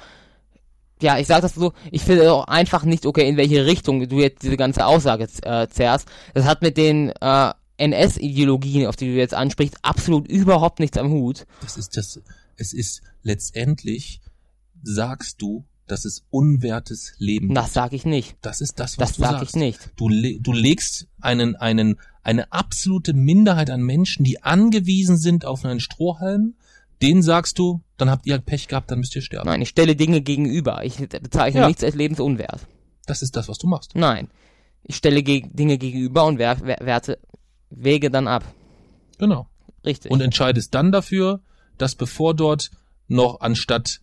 ja, ich sag das so, ich finde auch einfach nicht okay, in welche Richtung du jetzt diese ganze Aussage äh, zerrst. Das hat mit den äh, NS-Ideologien, auf die du jetzt ansprichst, absolut überhaupt nichts am Hut. Das ist das, es ist letztendlich, sagst du, dass es unwertes Leben Das sag ich nicht. Das ist das, was Das du sag sagst. ich nicht. Du, le du legst einen, einen, eine absolute Minderheit an Menschen, die angewiesen sind auf einen Strohhalm, denen sagst du, dann habt ihr Pech gehabt, dann müsst ihr sterben. Nein, ich stelle Dinge gegenüber. Ich bezeichne Ja. nichts als lebensunwert. Das ist das, was du machst. Nein. Ich stelle geg Dinge gegenüber und wer wer werte, wege dann ab. Genau. Richtig. Und entscheidest dann dafür, dass bevor dort noch anstatt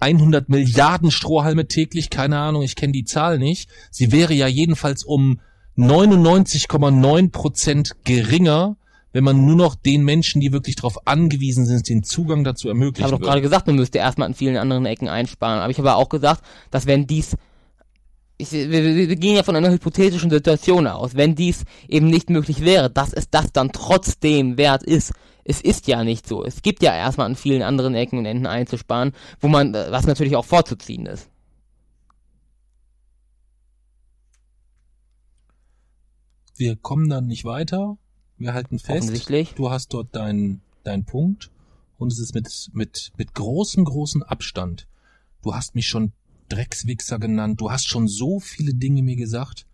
100 Milliarden Strohhalme täglich, keine Ahnung, ich kenne die Zahl nicht, sie wäre ja jedenfalls um 99,9 Prozent geringer, wenn man nur noch den Menschen, die wirklich darauf angewiesen sind, den Zugang dazu Ich ermöglichen habe doch gerade gesagt, man müsste erstmal an vielen anderen Ecken einsparen. Aber ich habe auch gesagt, dass wenn dies, ich, wir wir gehen ja von einer hypothetischen Situation aus, wenn dies eben nicht möglich wäre, dass es das dann trotzdem wert ist. Es ist ja nicht so. Es gibt ja erstmal an vielen anderen Ecken und Enden einzusparen, wo man, äh, was natürlich auch vorzuziehen ist. Wir kommen dann nicht weiter, wir halten fest, Offensichtlich. du hast dort deinen deinen Punkt und es ist mit, mit, mit großem, großem Abstand. Du hast mich schon Dreckswichser genannt, du hast schon so viele Dinge mir gesagt.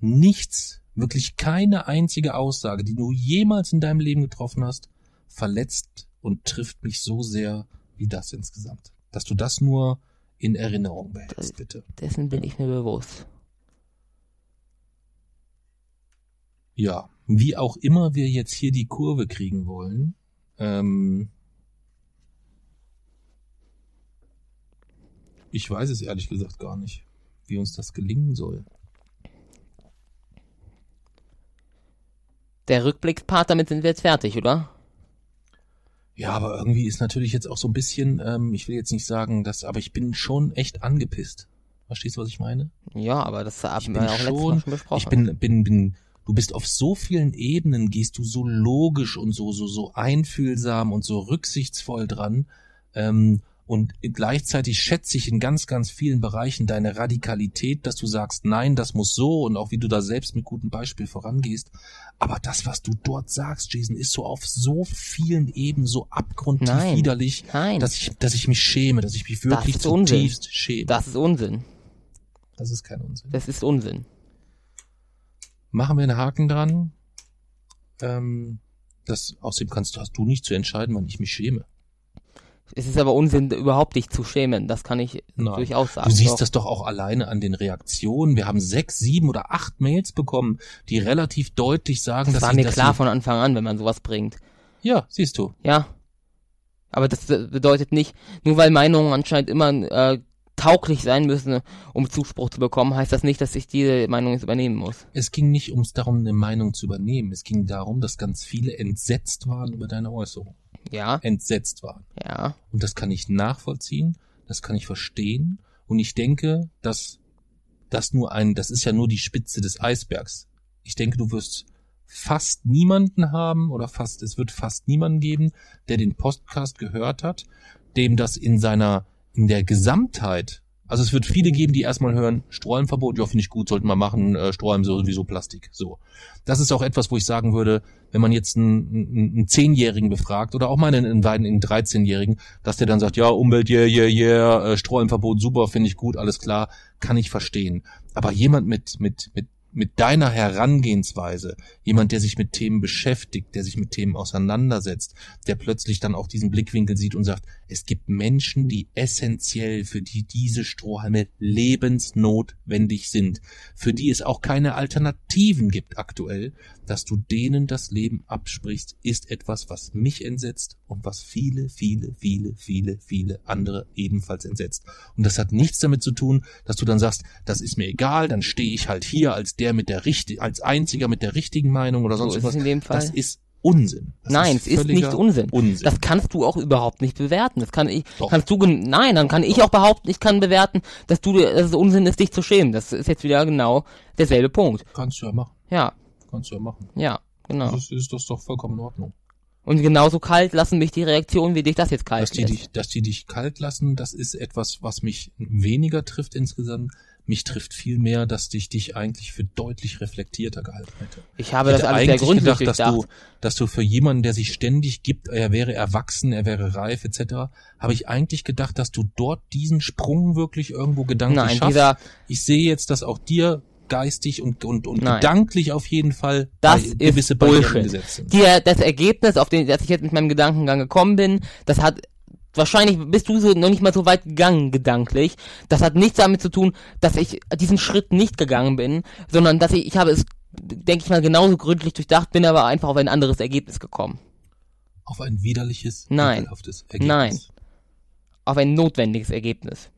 Nichts, wirklich keine einzige Aussage, die du jemals in deinem Leben getroffen hast, verletzt und trifft mich so sehr wie das insgesamt. Dass du das nur in Erinnerung behältst, bitte. Dessen bin ich mir bewusst. Ja, wie auch immer wir jetzt hier die Kurve kriegen wollen, ähm, ich weiß es ehrlich gesagt gar nicht, wie uns das gelingen soll. Der Rückblickspart, damit sind wir jetzt fertig, oder? Ja, aber irgendwie ist natürlich jetzt auch so ein bisschen, ähm, ich will jetzt nicht sagen, dass, aber ich bin schon echt angepisst. Verstehst du, was ich meine? Ja, aber das haben Ich wir ja auch letztes Mal schon, schon besprochen. ich bin, bin, bin, du bist auf so vielen Ebenen, gehst du so logisch und so, so, so einfühlsam und so rücksichtsvoll dran, ähm, und gleichzeitig schätze ich in ganz, ganz vielen Bereichen deine Radikalität, dass du sagst, nein, das muss so und auch wie du da selbst mit gutem Beispiel vorangehst. Aber das, was du dort sagst, Jason, ist so auf so vielen Ebenen so abgrundtief Nein. widerlich, Nein. dass ich, dass ich mich schäme, dass ich mich wirklich ist Unsinn. zutiefst schäme. Das ist Unsinn. das ist kein Unsinn. Das ist Unsinn. machen wir einen Haken dran. Ähm, das, außerdem kannst du, hast du nicht zu entscheiden, wann ich mich schäme. Es ist aber Unsinn, überhaupt dich zu schämen. Das kann ich Nein. durchaus sagen. Du siehst Doch. das doch auch alleine an den Reaktionen. Wir haben sechs, sieben oder acht Mails bekommen, die relativ deutlich sagen, Das dass war mir klar von Anfang an, wenn man sowas bringt. Ja, siehst du. Ja. Aber das be- bedeutet nicht, nur weil Meinungen anscheinend immer äh, tauglich sein müssen, um Zuspruch zu bekommen, heißt das nicht, dass ich diese Meinung jetzt übernehmen muss. Es ging nicht ums darum, eine Meinung zu übernehmen. Es ging darum, dass ganz viele entsetzt waren über deine Äußerung. Ja, Entsetzt waren. ja. Und das kann ich nachvollziehen, das kann ich verstehen. Und ich denke, dass das nur ein, das ist ja nur die Spitze des Eisbergs. Ich denke, du wirst fast niemanden haben oder fast, es wird fast niemanden geben, der den Podcast gehört hat, dem das in seiner, in der Gesamtheit, also es wird viele geben, die erstmal hören, Strohhalmverbot, ja, finde ich gut, sollten wir machen, äh, Strohhalm sowieso Plastik, so. Das ist auch etwas, wo ich sagen würde, wenn man jetzt einen, einen, Zehnjährigen befragt oder auch mal einen, beiden- einen 13-Jährigen, dass der dann sagt, ja, Umwelt, yeah, yeah, yeah, äh, Strohhalmverbot, super, finde ich gut, alles klar, kann ich verstehen. Aber jemand mit, mit, mit, mit deiner Herangehensweise, jemand, der sich mit Themen beschäftigt, der sich mit Themen auseinandersetzt, der plötzlich dann auch diesen Blickwinkel sieht und sagt, es gibt Menschen, die essentiell, für die diese Strohhalme lebensnotwendig sind, für die es auch keine Alternativen gibt aktuell, dass du denen das Leben absprichst, ist etwas, was mich entsetzt und was viele, viele, viele, viele, viele andere ebenfalls entsetzt. Und das hat nichts damit zu tun, dass du dann sagst, das ist mir egal, dann stehe ich halt hier als der mit der richtig, als einziger mit der richtigen Meinung oder So sonst ist was. es in dem Fall. Das ist Unsinn. Das Nein, es ist nicht Unsinn. Unsinn. Das kannst du auch überhaupt nicht bewerten. Das kann ich, Doch. kannst du, nein, dann kann ich auch behaupten, ich kann bewerten, dass du, dass es Unsinn ist, dich zu schämen. Das ist jetzt wieder genau derselbe Punkt. Kannst du ja machen. Ja, Kannst du ja machen. ja, genau. Das ist, ist das doch vollkommen in Ordnung. Und genauso kalt lassen mich die Reaktionen, wie dich das jetzt kalt Dass die, lässt. dich, dass die dich kalt lassen, das ist etwas, was mich weniger trifft insgesamt. Mich trifft viel mehr, dass dich dich eigentlich für deutlich reflektierter gehalten hätte. Ich habe Ich das alles sehr eigentlich gründlich gedacht, dass durchdacht. du, dass du für jemanden, der sich ständig gibt, er wäre erwachsen, er wäre reif etc., habe ich eigentlich gedacht, dass du dort diesen Sprung wirklich irgendwo gedanklich Nein, schaffst. dieser, ich sehe jetzt, dass auch dir geistig und, und, und Nein. gedanklich auf jeden Fall Das bei- gewisse Barrieren Bullshit. gesetzt sind. dir, das Ergebnis, auf den, dass ich jetzt mit meinem Gedankengang gekommen bin, das hat wahrscheinlich bist du so noch nicht mal so weit gegangen gedanklich. Das hat nichts damit zu tun, dass ich diesen Schritt nicht gegangen bin, sondern dass ich ich habe es denke ich mal genauso gründlich durchdacht, bin aber einfach auf ein anderes Ergebnis gekommen, Auf ein widerliches, Nein. Ergebnis. Nein. auf ein notwendiges Ergebnis.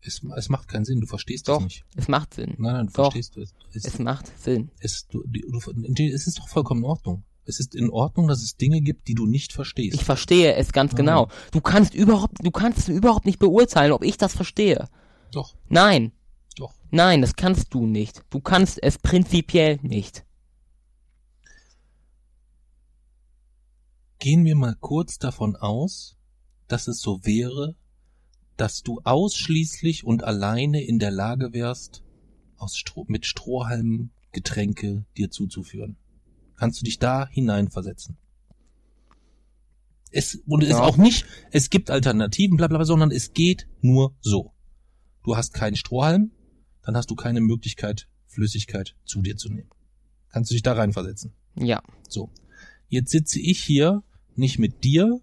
Es, es macht keinen Sinn, du verstehst Doch. das nicht. Es macht Sinn. Nein, nein, du Doch. verstehst es. Es, Es macht Sinn. es, du, du, es ist doch vollkommen in Ordnung. Es ist in Ordnung, dass es Dinge gibt, die du nicht verstehst. Ich verstehe es ganz genau. Du kannst überhaupt, du kannst überhaupt nicht beurteilen, ob ich das verstehe. doch, Nein, doch. nein, das kannst du nicht. Du kannst es prinzipiell nicht. Gehen wir mal kurz davon aus, dass es so wäre, dass du ausschließlich und alleine in der Lage wärst, aus Stroh, mit Strohhalmen Getränke dir zuzuführen. Kannst du dich da hineinversetzen? Es, und es ist Ja. auch nicht, es gibt Alternativen, bla, bla, bla, sondern es geht nur so. Du hast keinen Strohhalm, dann hast du keine Möglichkeit, Flüssigkeit zu dir zu nehmen. Kannst du dich da reinversetzen? Ja. So. Jetzt sitze ich hier nicht mit dir,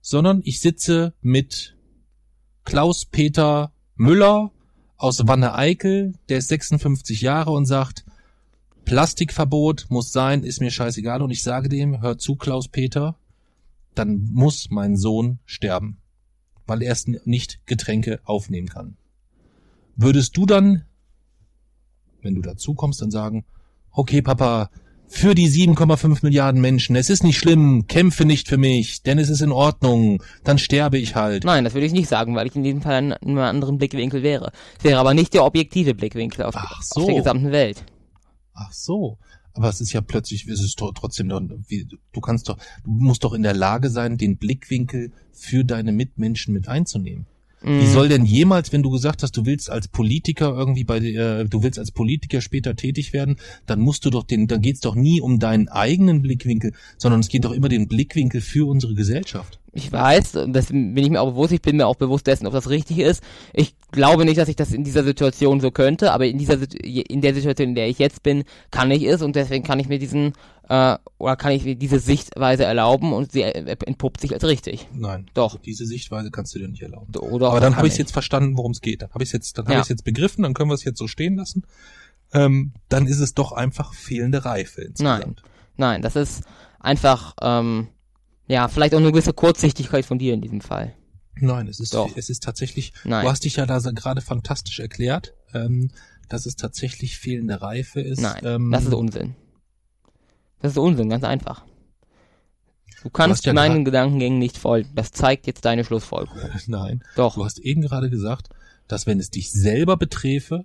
sondern ich sitze mit Klaus-Peter Müller aus Wanne-Eickel, der ist 56 Jahre und sagt, Plastikverbot muss sein, ist mir scheißegal. Und ich sage dem, hör zu, Klaus-Peter, dann muss mein Sohn sterben, weil er es nicht Getränke aufnehmen kann. Würdest du dann, wenn du dazu kommst, dann sagen, okay, Papa, für die 7,5 Milliarden Menschen, es ist nicht schlimm, kämpfe nicht für mich, denn es ist in Ordnung, dann sterbe ich halt. Nein, das würde ich nicht sagen, weil ich in diesem Fall in einem anderen Blickwinkel wäre. Es wäre aber nicht der objektive Blickwinkel auf, Ach auf so. der gesamten Welt. Ach so. Aber es ist ja plötzlich, es ist tro- trotzdem du kannst doch, du musst doch in der Lage sein, den Blickwinkel für deine Mitmenschen mit einzunehmen. Wie Mhm. soll denn jemals, wenn du gesagt hast, du willst als Politiker irgendwie bei, äh, du willst als Politiker später tätig werden, dann musst du doch den, dann geht's doch nie um deinen eigenen Blickwinkel, sondern es geht doch immer den Blickwinkel für unsere Gesellschaft. Ich weiß, und das bin ich mir auch bewusst, ich bin mir auch bewusst dessen, ob das richtig ist. Ich glaube nicht, dass ich das in dieser Situation so könnte, aber in dieser in der Situation, in der ich jetzt bin, kann ich es und deswegen kann ich mir diesen äh, oder kann ich mir diese Sichtweise erlauben und sie äh, entpuppt sich als richtig. Nein. Doch. Diese Sichtweise kannst du dir nicht erlauben. Oder Aber dann habe ich jetzt verstanden, worum es geht. Dann habe ich jetzt, dann habe Ja. ich jetzt begriffen, dann können wir es jetzt so stehen lassen. Ähm, dann ist es doch einfach fehlende Reife insgesamt. Nein, das ist einfach ähm, ja vielleicht auch eine gewisse Kurzsichtigkeit von dir in diesem Fall. Nein, es ist, Doch. es ist tatsächlich, Nein. du hast dich ja da gerade fantastisch erklärt, ähm, dass es tatsächlich fehlende Reife ist. Nein, ähm, das ist Unsinn. Das ist Unsinn, ganz einfach. Du kannst hast ja meinen Gedankengängen nicht folgen. Das zeigt jetzt deine Schlussfolgerung. Nein, Doch. du hast eben gerade gesagt, dass wenn es dich selber beträfe,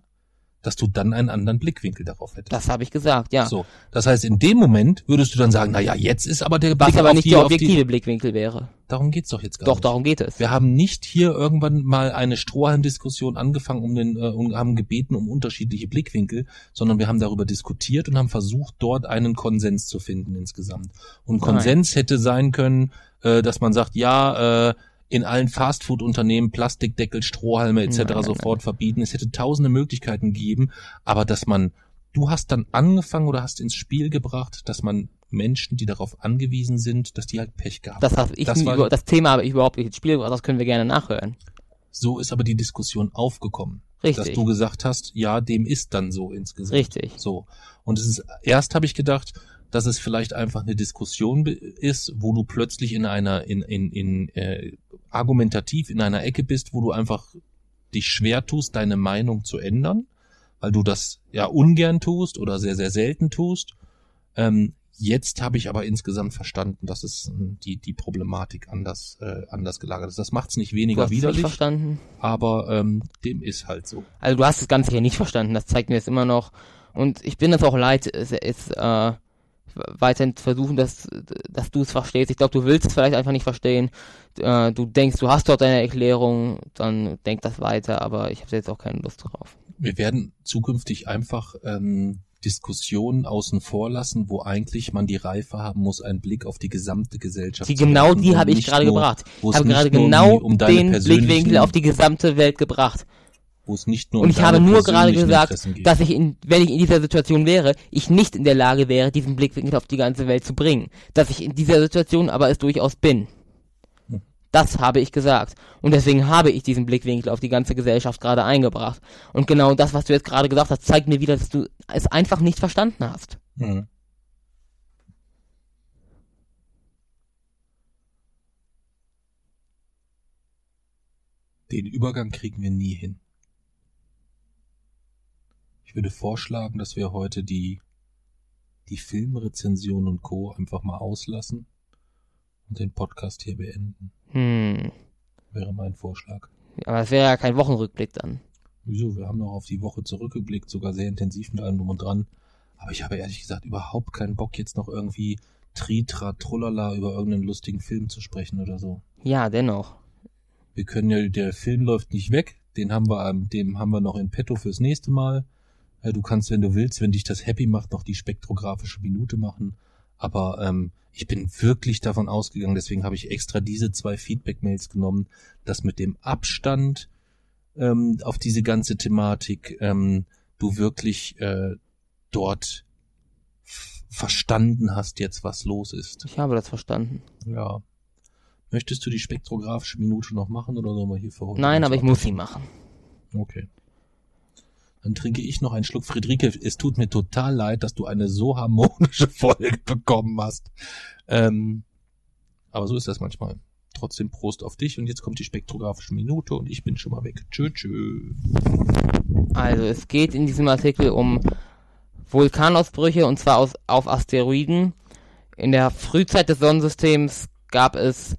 dass du dann einen anderen Blickwinkel darauf hättest. Das habe ich gesagt, ja. So, das heißt, in dem Moment würdest du dann sagen, na ja, jetzt ist aber der Was Blick aber auf nicht die, der auf die, objektive Blickwinkel wäre. Darum geht's doch jetzt gar Doch, nicht. darum geht es. Wir haben nicht hier irgendwann mal eine Strohhalm-Diskussion angefangen um den, äh, und haben gebeten um unterschiedliche Blickwinkel, sondern wir haben darüber diskutiert und haben versucht, dort einen Konsens zu finden insgesamt. Und Konsens hätte sein können, äh, dass man sagt, ja, äh, in allen Fastfood-Unternehmen Plastikdeckel, Strohhalme etc. Nein, nein, sofort verbieten. Es hätte tausende Möglichkeiten gegeben, aber dass man, du hast dann angefangen oder hast ins Spiel gebracht, dass man Menschen, die darauf angewiesen sind, dass die halt Pech gehabt Das, haben. habe ich Das war- über, das Thema habe ich überhaupt nicht ins Spiel gebracht, das können wir gerne nachhören. So ist aber die Diskussion aufgekommen. Richtig. Dass du gesagt hast, ja, dem ist dann so insgesamt. Richtig. So. Und es ist, erst habe ich gedacht, dass es vielleicht einfach eine Diskussion ist, wo du plötzlich in einer, in, in, in, äh, argumentativ in einer Ecke bist, wo du einfach dich schwer tust, deine Meinung zu ändern, weil du das ja ungern tust oder sehr, sehr selten tust. Ähm, Jetzt habe ich aber insgesamt verstanden, dass es äh, die, die Problematik anders, äh, anders gelagert ist. Das macht es nicht weniger es nicht widerlich, verstanden. aber ähm, dem ist halt so. Also du hast das Ganze hier nicht verstanden, das zeigt mir jetzt immer noch. Und ich bin es auch leid, es ist äh, weiterhin versuchen, dass, dass du es verstehst. Ich glaube, du willst es vielleicht einfach nicht verstehen. Äh, du denkst, du hast dort deine Erklärung, dann denk das weiter, aber ich habe jetzt auch keine Lust drauf. Wir werden zukünftig einfach ähm, Diskussionen außen vor lassen, wo eigentlich man die Reife haben muss, einen Blick auf die gesamte Gesellschaft Die zu genau die habe ich gerade gebracht. Ich habe gerade genau um den Blickwinkel auf die gesamte Welt gebracht. Wo es nicht nur Und um ich habe nur gerade gesagt, dass ich in, wenn ich in dieser Situation wäre, ich nicht in der Lage wäre, diesen Blickwinkel auf die ganze Welt zu bringen. Dass ich in dieser Situation aber es durchaus bin. Hm. Das habe ich gesagt. Und deswegen habe ich diesen Blickwinkel auf die ganze Gesellschaft gerade eingebracht. Und genau das, was du jetzt gerade gesagt hast, zeigt mir wieder, dass du es einfach nicht verstanden hast. Mhm. Den Übergang kriegen wir nie hin. Ich würde vorschlagen, dass wir heute die, die Filmrezension und Co. einfach mal auslassen und den Podcast hier beenden. Hm. Wäre mein Vorschlag. Aber es wäre ja kein Wochenrückblick dann. Wieso? Wir haben noch auf die Woche zurückgeblickt, sogar sehr intensiv mit allem drum und dran. Aber ich habe ehrlich gesagt überhaupt keinen Bock, jetzt noch irgendwie Tritra, Trullala über irgendeinen lustigen Film zu sprechen oder so. Ja, dennoch. Wir können ja, der Film läuft nicht weg, den haben wir, ähm, dem haben wir noch in petto fürs nächste Mal. Äh, Du kannst, wenn du willst, wenn dich das happy macht, noch die spektrographische Minute machen. Aber ähm, ich bin wirklich davon ausgegangen, deswegen habe ich extra diese zwei Feedback-Mails genommen, dass mit dem Abstand ähm, auf diese ganze Thematik ähm, du wirklich äh, dort verstanden hast jetzt, was los ist. Ich habe das verstanden. Ja. Möchtest du die spektrographische Minute noch machen oder sollen wir hier für heute? Nein, aber ich muss sie machen. Okay. Dann trinke ich noch einen Schluck. Friederike, es tut mir total leid, dass du eine so harmonische Folge bekommen hast. Ähm, aber so ist das manchmal. Trotzdem Prost auf dich und jetzt kommt die spektrographische Minute und ich bin schon mal weg. Tschö, tschö. Also es geht in diesem Artikel um Vulkanausbrüche und zwar aus, auf Asteroiden. In der Frühzeit des Sonnensystems gab es,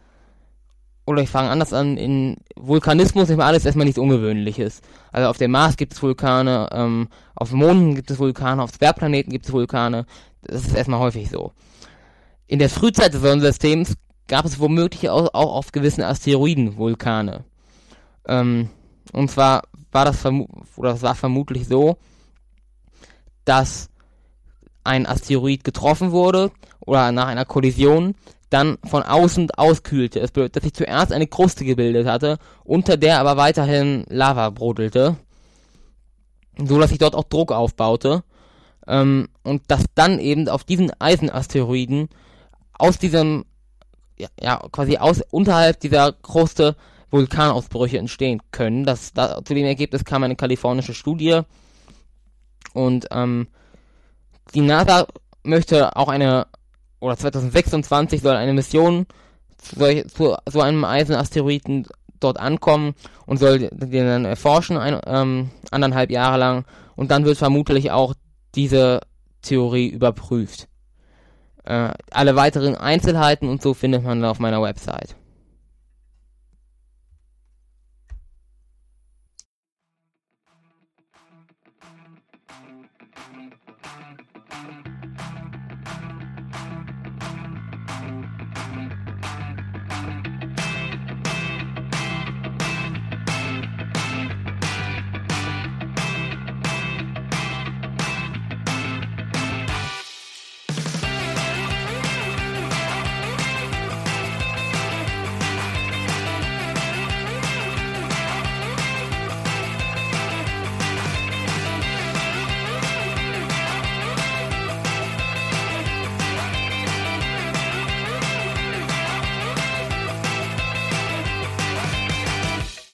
oder ich fange anders an, in Vulkanismus ist alles erstmal nichts Ungewöhnliches. Also auf dem Mars gibt es Vulkane, ähm, auf Monden gibt es Vulkane, auf Zwergplaneten gibt es Vulkane. Das ist erstmal häufig so. In der Frühzeit des Sonnensystems gab es womöglich auch, auch auf gewissen Asteroiden Vulkane. Ähm, und zwar war das oder das war vermutlich so, dass ein Asteroid getroffen wurde oder nach einer Kollision dann von außen auskühlte. Es bedeutet, dass sich zuerst eine Kruste gebildet hatte, unter der aber weiterhin Lava brodelte, so dass sich dort auch Druck aufbaute ähm, und dass dann eben auf diesen Eisenasteroiden aus diesem ja, ja quasi aus unterhalb dieser Kruste Vulkanausbrüche entstehen können. Das, da, zu dem Ergebnis kam eine kalifornische Studie und ähm, die NASA möchte auch eine, oder 2026 soll eine Mission zu, zu so einem Eisenasteroiden dort ankommen und soll den dann erforschen, ein, ähm, anderthalb Jahre lang. Und dann wird vermutlich auch diese Theorie überprüft. Äh, alle weiteren Einzelheiten und so findet man auf meiner Website.